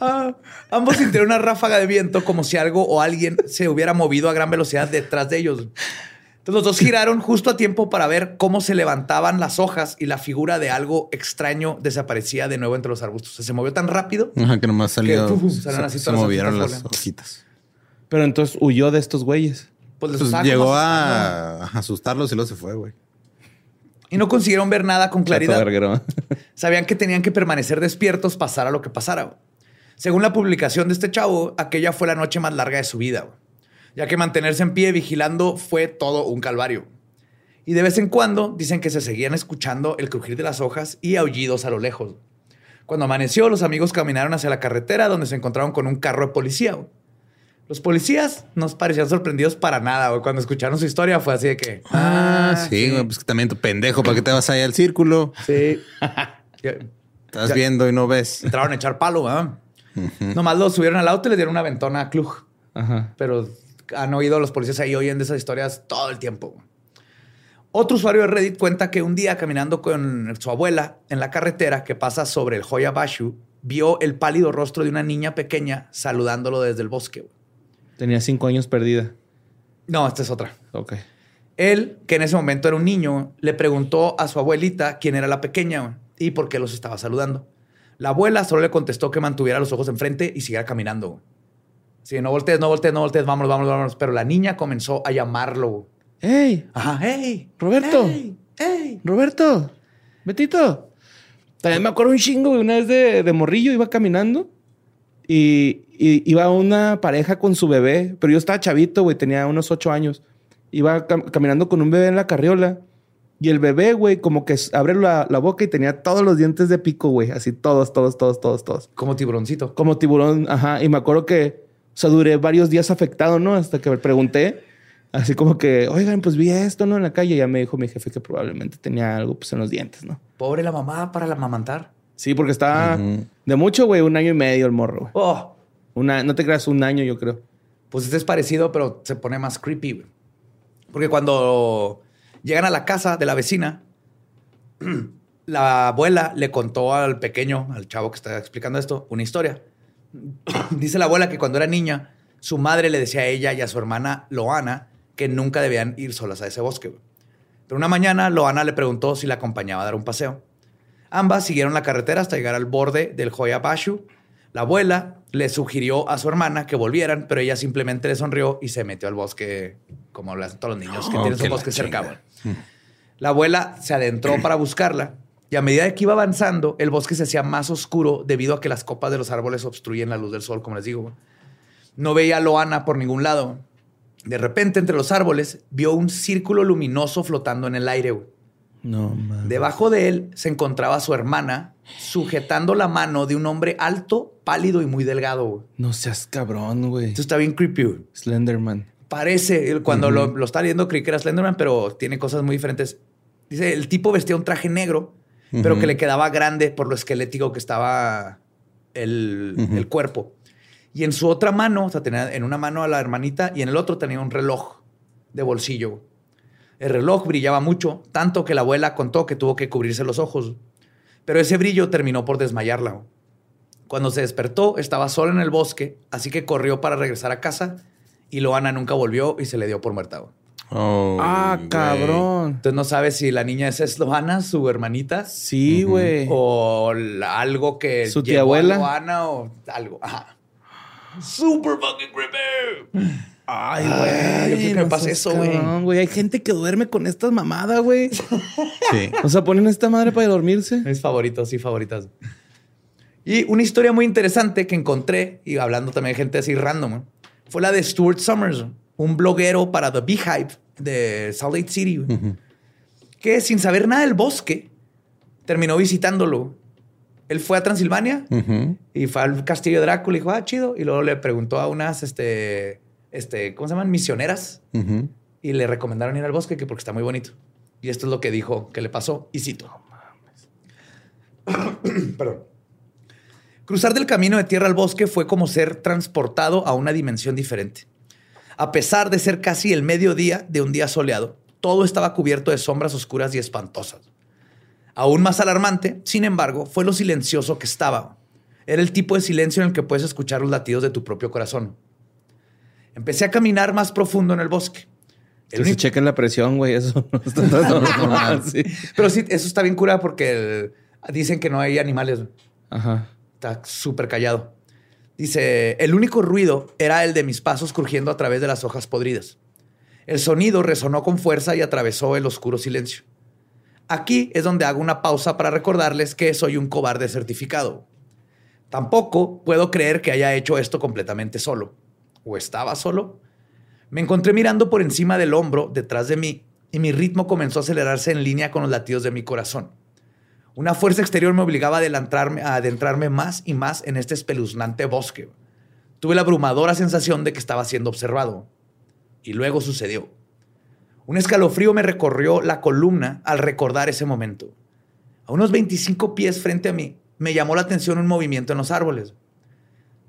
Ah, ambos sintieron una ráfaga de viento como si algo o alguien se hubiera movido a gran velocidad detrás de ellos. Entonces los dos giraron justo a tiempo para ver cómo se levantaban las hojas y la figura de algo extraño desaparecía de nuevo entre los arbustos. O sea, se movió tan rápido. Ajá, que nomás salió. Que, se, salen así se todas las movieron las volando. hojitas. Pero entonces huyó de estos güeyes. Pues, les Pues llegó a asustarlos y luego se fue, güey. Y no consiguieron ver nada con claridad. Sabían que tenían que permanecer despiertos pasara lo que pasara. Según la publicación de este chavo, aquella fue la noche más larga de su vida, ya que mantenerse en pie vigilando fue todo un calvario. Y de vez en cuando dicen que se seguían escuchando el crujir de las hojas y aullidos a lo lejos. Cuando amaneció, los amigos caminaron hacia la carretera donde se encontraron con un carro de policía. Los policías nos parecían sorprendidos para nada. güey. Cuando escucharon su historia fue así de que... Ah, sí, güey. Pues que también tu pendejo. ¿Para qué te vas allá al círculo? sí. Estás viendo y no ves. entraron a echar palo, ¿verdad? Nomás lo subieron al auto y le dieron una ventona a Klug. Ajá. Pero han oído a los policías ahí oyen de esas historias todo el tiempo. Otro usuario de Reddit cuenta que un día caminando con su abuela en la carretera que pasa sobre el Hoya Bashu, vio el pálido rostro de una niña pequeña saludándolo desde el bosque. Tenía cinco años perdida. No, esta es otra. Ok. Él, que en ese momento era un niño, le preguntó a su abuelita quién era la pequeña y por qué los estaba saludando. La abuela solo le contestó que mantuviera los ojos enfrente y siguiera caminando. Sí, no voltees, no voltees, no voltees, vámonos, vámonos, vámonos. Pero la niña comenzó a llamarlo. ¡Ey! Ajá, hey, Roberto. hey, hey. Roberto, Betito. También me acuerdo un chingo. Una vez de, de morrillo iba caminando y, y iba una pareja con su bebé, pero yo estaba chavito, güey, tenía unos ocho años. Iba cam- caminando con un bebé en la carriola y el bebé, güey, como que abre la, la boca y tenía todos los dientes de pico, güey. Así todos, todos, todos, todos, todos. Como tiburoncito. Como tiburón, ajá. Y me acuerdo que, o sea, duré varios días afectado, ¿no? Hasta que me pregunté, así como que, oigan, pues vi esto, ¿no? En la calle. Y ya me dijo mi jefe que probablemente tenía algo, pues, en los dientes, ¿no? Pobre la mamá para la mamantar. Sí, porque estaba Ujú. de mucho, güey, un año y medio el morro, güey. Oh, Una, no te creas, un año, yo creo. pues este es parecido, pero se pone más creepy. Porque cuando llegan a la casa de la vecina, la abuela le contó al pequeño, al chavo que está explicando esto, una historia. Dice la abuela que cuando era niña, su madre le decía a ella y a su hermana Loana que nunca debían ir solas a ese bosque. Pero una mañana, Loana le preguntó si la acompañaba a dar un paseo. Ambas siguieron la carretera hasta llegar al borde del Hoya Bashu. La abuela le sugirió a su hermana que volvieran, pero ella simplemente le sonrió y se metió al bosque, como lo hacen todos los niños que Oh, tienen la bosque cerca. La abuela se adentró para buscarla y a medida que iba avanzando, el bosque se hacía más oscuro debido a que las copas de los árboles obstruyen la luz del sol, como les digo. No veía a Loana por ningún lado. De repente, entre los árboles, vio un círculo luminoso flotando en el aire. No, man. Debajo de él se encontraba su hermana sujetando la mano de un hombre alto, pálido y muy delgado. güey. No seas cabrón, güey. Esto está bien creepy. güey. Slenderman. Parece, cuando lo, lo estaba leyendo creí que era Slenderman, pero tiene cosas muy diferentes. Dice, el tipo vestía un traje negro, pero que le quedaba grande por lo esquelético que estaba el, el cuerpo. Y en su otra mano, o sea, tenía en una mano a la hermanita y en el otro tenía un reloj de bolsillo. El reloj brillaba mucho, tanto que la abuela contó que tuvo que cubrirse los ojos. Pero ese brillo terminó por desmayarla. Cuando se despertó, estaba sola en el bosque, así que corrió para regresar a casa y Loana nunca volvió y se le dio por muerta. güey. Oh, ah, güey. cabrón. Entonces no sabes si la niña esa es Loana, su hermanita, Sí, güey. o la- algo que ¿Su tía llevó a abuela? Loana o algo. Ajá. Super fucking creepy. Ay, Ay, güey. yo quiero que me pase eso, güey. cabrón, güey. Hay gente que duerme con estas mamadas, güey. Sí. O sea, ponen esta madre para dormirse. Mis favoritos, sí, favoritas. Y una historia muy interesante que encontré, y hablando también de gente así random, fue la de Stuart Summers, un bloguero para The Beehive de Salt Lake City, que sin saber nada del bosque, terminó visitándolo. Él fue a Transilvania y fue al castillo de Drácula y dijo, ah, chido. Y luego le preguntó a unas, este, este, ¿cómo se llaman? Misioneras. Y le recomendaron ir al bosque que porque está muy bonito. Y esto es lo que dijo que le pasó. Y cito. Perdón. Cruzar del camino de tierra al bosque fue como ser transportado a una dimensión diferente. A pesar de ser casi el mediodía de un día soleado, todo estaba cubierto de sombras oscuras y espantosas. Aún más alarmante, sin embargo, fue lo silencioso que estaba. Era el tipo de silencio en el que puedes escuchar los latidos de tu propio corazón. Empecé a caminar más profundo en el bosque. El único- chequen la presión, güey. Eso no está no, no, sí. Pero sí, eso está bien cura porque el- dicen que no hay animales. Ajá. Está súper callado. Dice, el único ruido era el de mis pasos crujiendo a través de las hojas podridas. El sonido resonó con fuerza y atravesó el oscuro silencio. Aquí es donde hago una pausa para recordarles que soy un cobarde certificado. Tampoco puedo creer que haya hecho esto completamente solo. ¿O estaba solo? Me encontré mirando por encima del hombro detrás de mí y mi ritmo comenzó a acelerarse en línea con los latidos de mi corazón. Una fuerza exterior me obligaba a adelantarme, a adentrarme más y más en este espeluznante bosque. Tuve la abrumadora sensación de que estaba siendo observado. Y luego sucedió. Un escalofrío me recorrió la columna al recordar ese momento. A unos 25 pies frente a mí, me llamó la atención un movimiento en los árboles.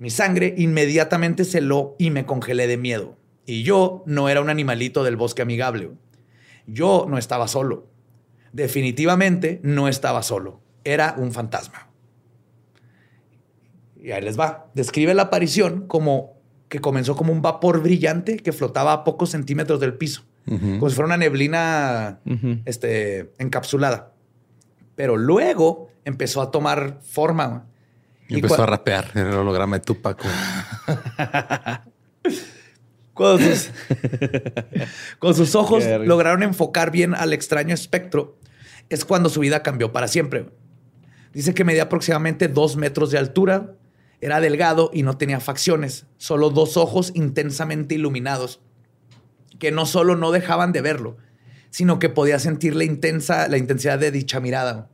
Mi sangre inmediatamente se heló y me congelé de miedo. Y yo no era un animalito del bosque amigable. Yo no estaba solo. Definitivamente no estaba solo. Era un fantasma. Y ahí les va. Describe la aparición como que comenzó como un vapor brillante que flotaba a pocos centímetros del piso. Como si fuera una neblina este, encapsulada. Pero luego empezó a tomar forma. Y empezó a rapear el holograma de Tupac. Cuando sus, con sus ojos lograron enfocar bien al extraño espectro, es cuando su vida cambió para siempre. Dice que medía aproximadamente dos metros de altura, era delgado y no tenía facciones, solo dos ojos intensamente iluminados, que no solo no dejaban de verlo, sino que podía sentir la, intensa, la intensidad de dicha mirada.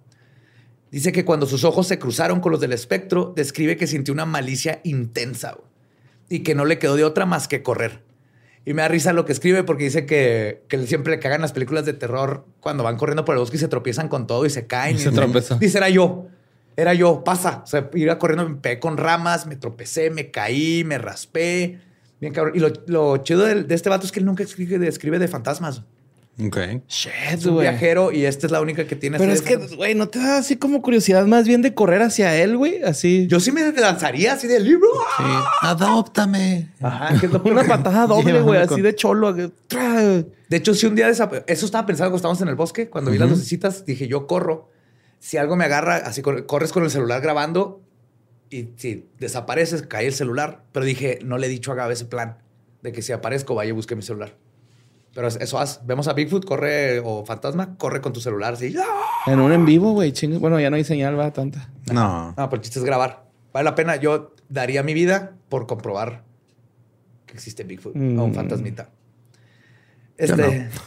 Dice que cuando sus ojos se cruzaron con los del espectro, describe que sintió una malicia intensa güey, y que no le quedó de otra más que correr. Y me da risa lo que escribe porque dice que, que siempre le cagan las películas de terror cuando van corriendo por el bosque y se tropiezan con todo y se caen. Y se Y- tropezan. Dice, era yo. Era yo, pasa. O sea, iba corriendo, me pegué con ramas, me tropecé, me caí, me raspé. Bien cabrón. Y lo, lo chido de, de este vato es que él nunca escribe, escribe de fantasmas. Ok. Shit, Es un güey. viajero y esta es la única que tiene. Pero es que, güey, ¿no te da así como curiosidad más bien de correr hacia él, güey? Así. Yo sí me lanzaría así del libro. Sí. Adóptame. Ajá, que Una patada doble, güey, con- así de cholo. De hecho, si un día eso estaba pensando cuando estábamos en el bosque, cuando vi las lucecitas, dije yo corro. Si algo me agarra, así cor- corres con el celular grabando y si desapareces, cae el celular. Pero dije, no le he dicho a Gabe ese plan de que si aparezco, vaya y busque mi celular. Pero es- eso haz. Vemos a Bigfoot, corre o fantasma, corre con tu celular. Así. ¡ah! En un en vivo, güey. Bueno, ya no hay señal, va tanta. No. No, pero el chiste es grabar. Vale la pena. Yo daría mi vida por comprobar que existe Bigfoot o un Mm. fantasmita. Yo Este.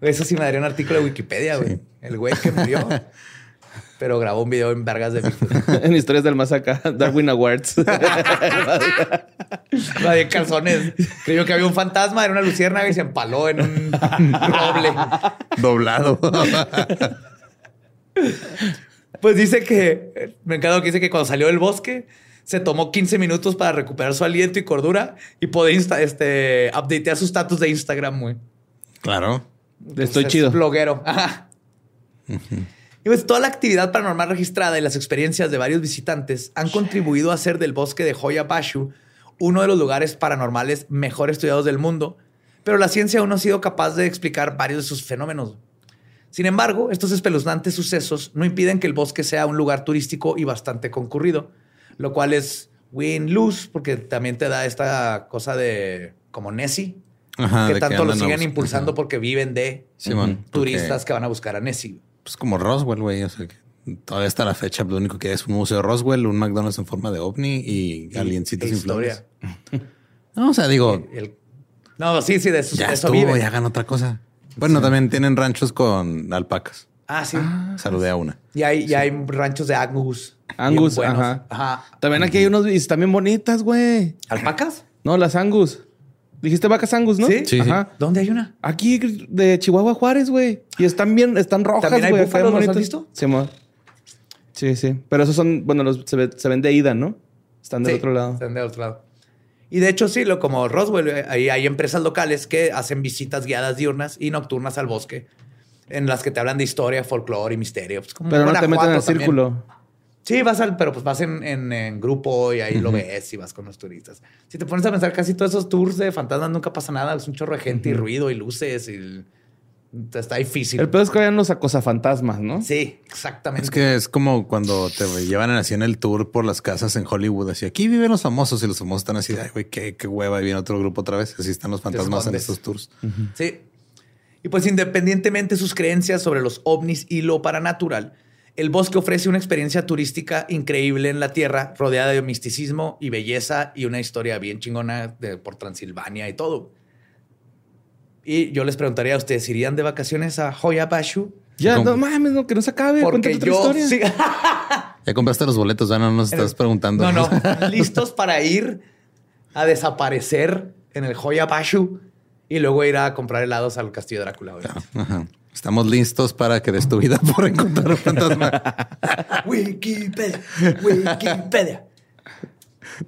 Eso sí me daría un artículo de Wikipedia, güey. El güey que murió, pero grabó un video en vergas de Bigfoot. en historias del más acá, Darwin Awards. De calzones. Creyó que había un fantasma, era una luciérnaga y se empaló en un roble. Doblado. Pues dice que, me encanta que dice que cuando salió del bosque, se tomó 15 minutos para recuperar su aliento y cordura y poder insta- este, updatear su status de Instagram, güey. claro. Estoy Es chido. bloguero. Ajá. Y pues toda la actividad paranormal registrada y las experiencias de varios visitantes han contribuido a hacer del bosque de Hoya Bashu uno de los lugares paranormales mejor estudiados del mundo, pero la ciencia aún no ha sido capaz de explicar varios de sus fenómenos. Sin embargo, estos espeluznantes sucesos no impiden que el bosque sea un lugar turístico y bastante concurrido, lo cual es win-lose porque también te da esta cosa de como Nessie, Ajá, que tanto lo siguen impulsando Ajá. porque viven de Simón, turistas porque, que van a buscar a Nessie. Pues como Roswell, güey. O sea, que Todavía está la fecha. Lo único que hay es un museo Roswell, un McDonald's en forma de ovni y, aliencitos e inflables. No, o sea, digo, El- no, sí, sí, de eso, ya de eso estuvo, ya hagan otra cosa. Bueno, también tienen ranchos con alpacas. Ah, sí. Saludé a una. Y hay, y hay ranchos de Angus. Angus, ajá. Ajá. También aquí hay unos y están bien bonitas, güey. ¿Alpacas? No, las Angus. Dijiste vacas Angus, ¿no? Sí. Sí. ¿Dónde hay una? Aquí de Chihuahua Juárez, güey. Y están bien, están rojas, ¿También hay güey. búfalos? ¿Los has visto? Sí, mo. sí, sí. Pero esos son, bueno, los, se, ve- se ven de ida, ¿no? Están del Sí, otro lado. Están del otro lado. Y de hecho, sí, lo como Roswell, eh, ahí hay empresas locales que hacen visitas guiadas diurnas y nocturnas al bosque, en las que te hablan de historia, folclore y misterio. Pues como Pero no te meten en el Guanajuato también. círculo. Sí, vas al, pero pues vas en, en- en grupo y ahí lo ves y vas con los turistas. Si te pones a pensar, casi todos esos tours de fantasmas nunca pasa nada. Es un chorro de gente y ruido y luces y está difícil. El pedo es que vayan los acosafantasmas, ¿no? Sí, exactamente. Es que es como cuando te llevan así en el tour por las casas en Hollywood. Así aquí viven los famosos y los famosos están así. Ay, güey, qué, qué hueva. Y viene otro grupo otra vez. Así están los fantasmas en estos tours. Sí. Y pues independientemente de sus creencias sobre los ovnis y lo paranatural, el bosque ofrece una experiencia turística increíble en la Tierra, rodeada de misticismo y belleza y una historia bien chingona de, por Transilvania y todo. Y yo les preguntaría a ustedes, ¿irían de vacaciones a Hoya Bashu? Ya, ¿Cómo? no mames, no, que no se acabe. Porque Cuéntate otra yo... historia. sí. Ya compraste los boletos, ya no nos estás preguntando. No, no. Listos para ir a desaparecer en el Hoya Bashu y luego ir a comprar helados al Castillo de Drácula. obviamente. Ajá. Estamos listos para que des tu vida por encontrar un fantasma. Wikipedia, Wikipedia.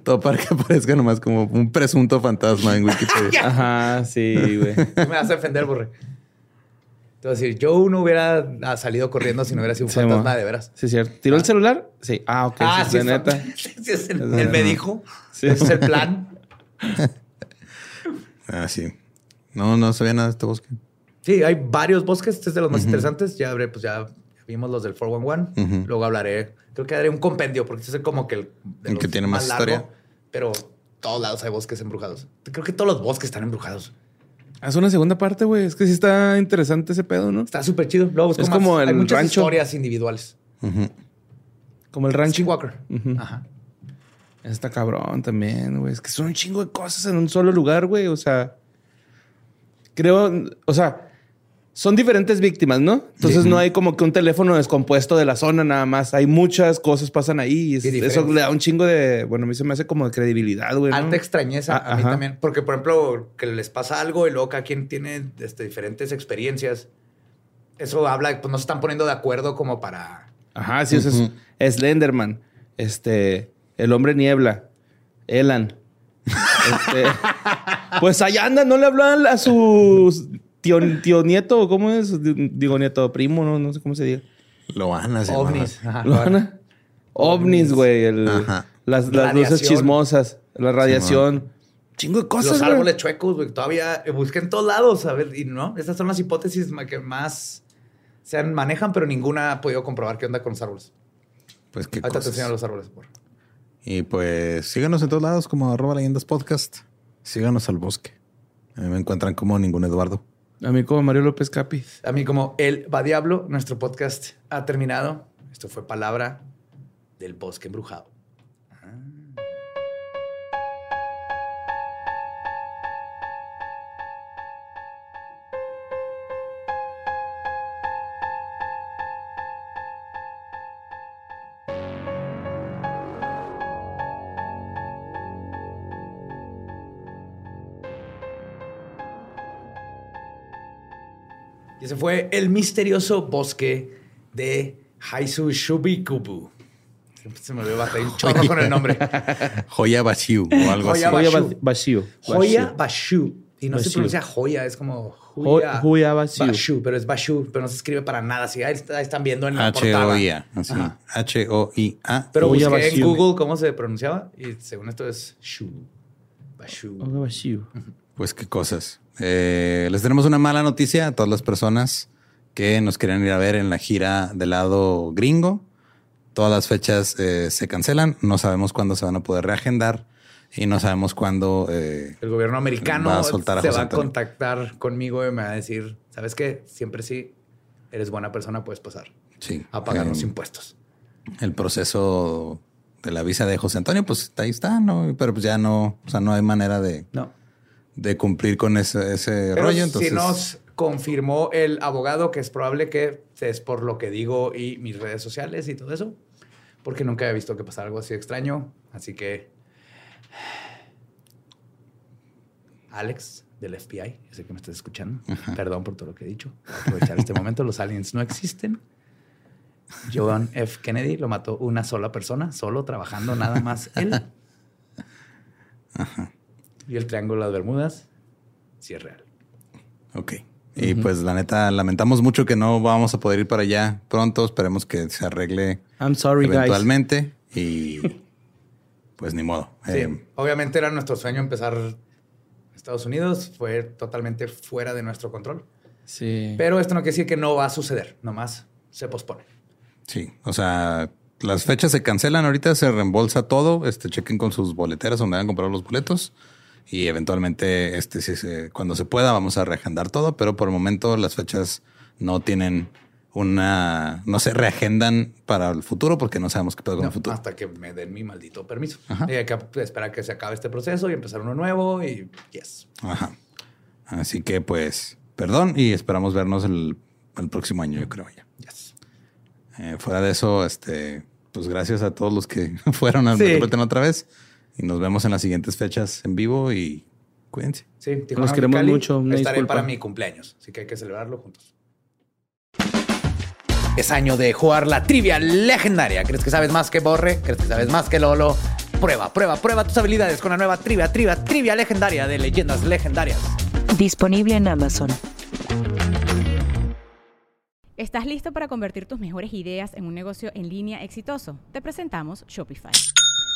Todo para que aparezca nomás como un presunto fantasma en Wikipedia. Ajá, sí, güey. Me vas a defender, borre. Te voy a decir, yo no hubiera ah, salido corriendo si no hubiera sido un Sí, fantasma mo. de veras. Sí, cierto. ¿Tiró el celular? Sí. Ah, ok. ah, sí, sí, de es neta. Sí, es el- Es de él me dijo. Sí. Ese es el plan. Ah, sí. No, no sabía nada de este bosque. Sí, hay varios bosques. Este es de los más interesantes. Ya habré, pues ya vimos los del 411. Ujú. Luego hablaré. Creo que haré un compendio porque este es como que el, de El que tiene más historia. Pero todos lados hay bosques embrujados. Creo que todos los bosques están embrujados. Haz una segunda parte, güey. Es que sí está interesante ese pedo, ¿no? Está súper chido. Luego Es más. como hay el muchas rancho. historias individuales. Como el rancho. Skinwalker. Ujú. Ajá. Está cabrón también, güey. Es que son un chingo de cosas en un solo lugar, güey. O sea, creo, o sea, son diferentes víctimas, ¿no? Entonces no hay como que un teléfono descompuesto de la zona nada más. Hay muchas cosas pasan ahí. y es- eso le da un chingo de, bueno, a mí se me hace como de credibilidad, güey. ¿no? Alta extrañeza Ah, a mí ajá. también. Porque, por ejemplo, que les pasa algo y luego cada quien tiene este, diferentes experiencias. Eso habla, pues no se están poniendo de acuerdo como para. Ajá, sí, eso es Slenderman, este, el hombre niebla, Elan. Este, pues allá anda, no le hablan a su tío, tío nieto, ¿o ¿cómo es? Digo nieto, primo, no, no sé cómo se diga. Loana se ovnis. Ajá, ¿Loana? Ovnis, güey, las, las luces chismosas, la radiación. Chingo de cosas, Los güey. árboles chuecos, güey. Todavía eh, busqué en todos lados, a ver, y no. Estas son las hipótesis que más se manejan, pero ninguna ha podido comprobar qué onda con los árboles. Pues qué Ahorita te enseño los árboles. Por. Y pues síganos en todos lados como arroba leyendas podcast. Síganos al bosque. A mí me encuentran como ningún Eduardo. A mí como Mario López Capi. A mí, como El Va Diablo, nuestro podcast ha terminado. Esto fue Palabra del Bosque Embrujado. Ese fue el misterioso bosque de Haisu Shubikubu. Siempre se me olvidó bajar un chorro con el nombre. Joya Bashiu o algo Joya así. Joya vacío. Joya Bashu. Y no se pronuncia joya, es como Joya Joya Bashu. Bashu, pero es Bashu, pero no se escribe para nada. Así ahí, está- ahí están viendo en la portada. H-O-I-A. así. Ajá. H-O-I-A. Pero Joya busqué en. Google cómo se pronunciaba y según esto es Shu. Bashu. Joya Bashu. Pues qué cosas. Eh, les tenemos una mala noticia a todas las personas que nos querían ir a ver en la gira del lado gringo. Todas las fechas eh, se cancelan. No sabemos cuándo se van a poder reagendar y no sabemos cuándo. eh, El gobierno americano Va a soltar a se José va a contactar conmigo y me va a decir, ¿sabes qué? Siempre sí, eres buena persona, puedes pasar. Sí. a pagar los impuestos. El proceso de la visa de José Antonio, pues ahí está, ¿no? Pero pues ya no, o sea, no hay manera de, No. De cumplir con ese, ese Pero rollo. Entonces, si nos confirmó el abogado que es probable que es por lo que digo y mis redes sociales y todo eso, porque nunca había visto que pasara algo así extraño. Así que, Alex del FBI, sé que me estás escuchando. Perdón por todo lo que he dicho. Voy a aprovechar este momento. Los aliens no existen. John F. Kennedy lo mató una sola persona, solo trabajando nada más él. Y el Triángulo de las Bermudas, sí es real. Ok. Y pues la neta, lamentamos mucho que no vamos a poder ir para allá pronto. Esperemos que se arregle I'm sorry, guys. eventualmente. Y pues ni modo. Sí, Eh, obviamente era nuestro sueño empezar en Estados Unidos. Fue totalmente fuera de nuestro control. Sí. Pero esto no quiere decir que no va a suceder. Nomás se pospone. sí. O sea, las fechas se cancelan ahorita, se reembolsa todo. Este, chequen con sus boleteras donde han comprado los boletos. Y eventualmente, este, si se- cuando se pueda, vamos a reagendar todo. Pero por el momento las fechas no tienen una, no se reagendan para el futuro porque no sabemos qué pedo con No, el futuro. hasta que me den mi maldito permiso. Y hay que esperar que se acabe este proceso y empezar uno nuevo. Y yes. Ajá. Así que pues, perdón y esperamos vernos el, el próximo año, yo creo ya. yes. Eh, fuera de eso, este, pues gracias a todos los que fueron a Sí. Otra vez y nos vemos en las siguientes fechas en vivo y cuídense. Sí, Tijuana, Los queremos mucho, una Estaré disculpa. para mi cumpleaños. Así que hay que celebrarlo juntos. Es año de jugar la trivia legendaria. ¿Crees que sabes más que Borre? ¿Crees que sabes más que Lolo? Prueba, prueba, prueba tus habilidades con la nueva trivia, trivia, trivia legendaria de leyendas legendarias. Disponible en Amazon. ¿Estás listo para convertir tus mejores ideas en un negocio en línea exitoso? Te presentamos Shopify.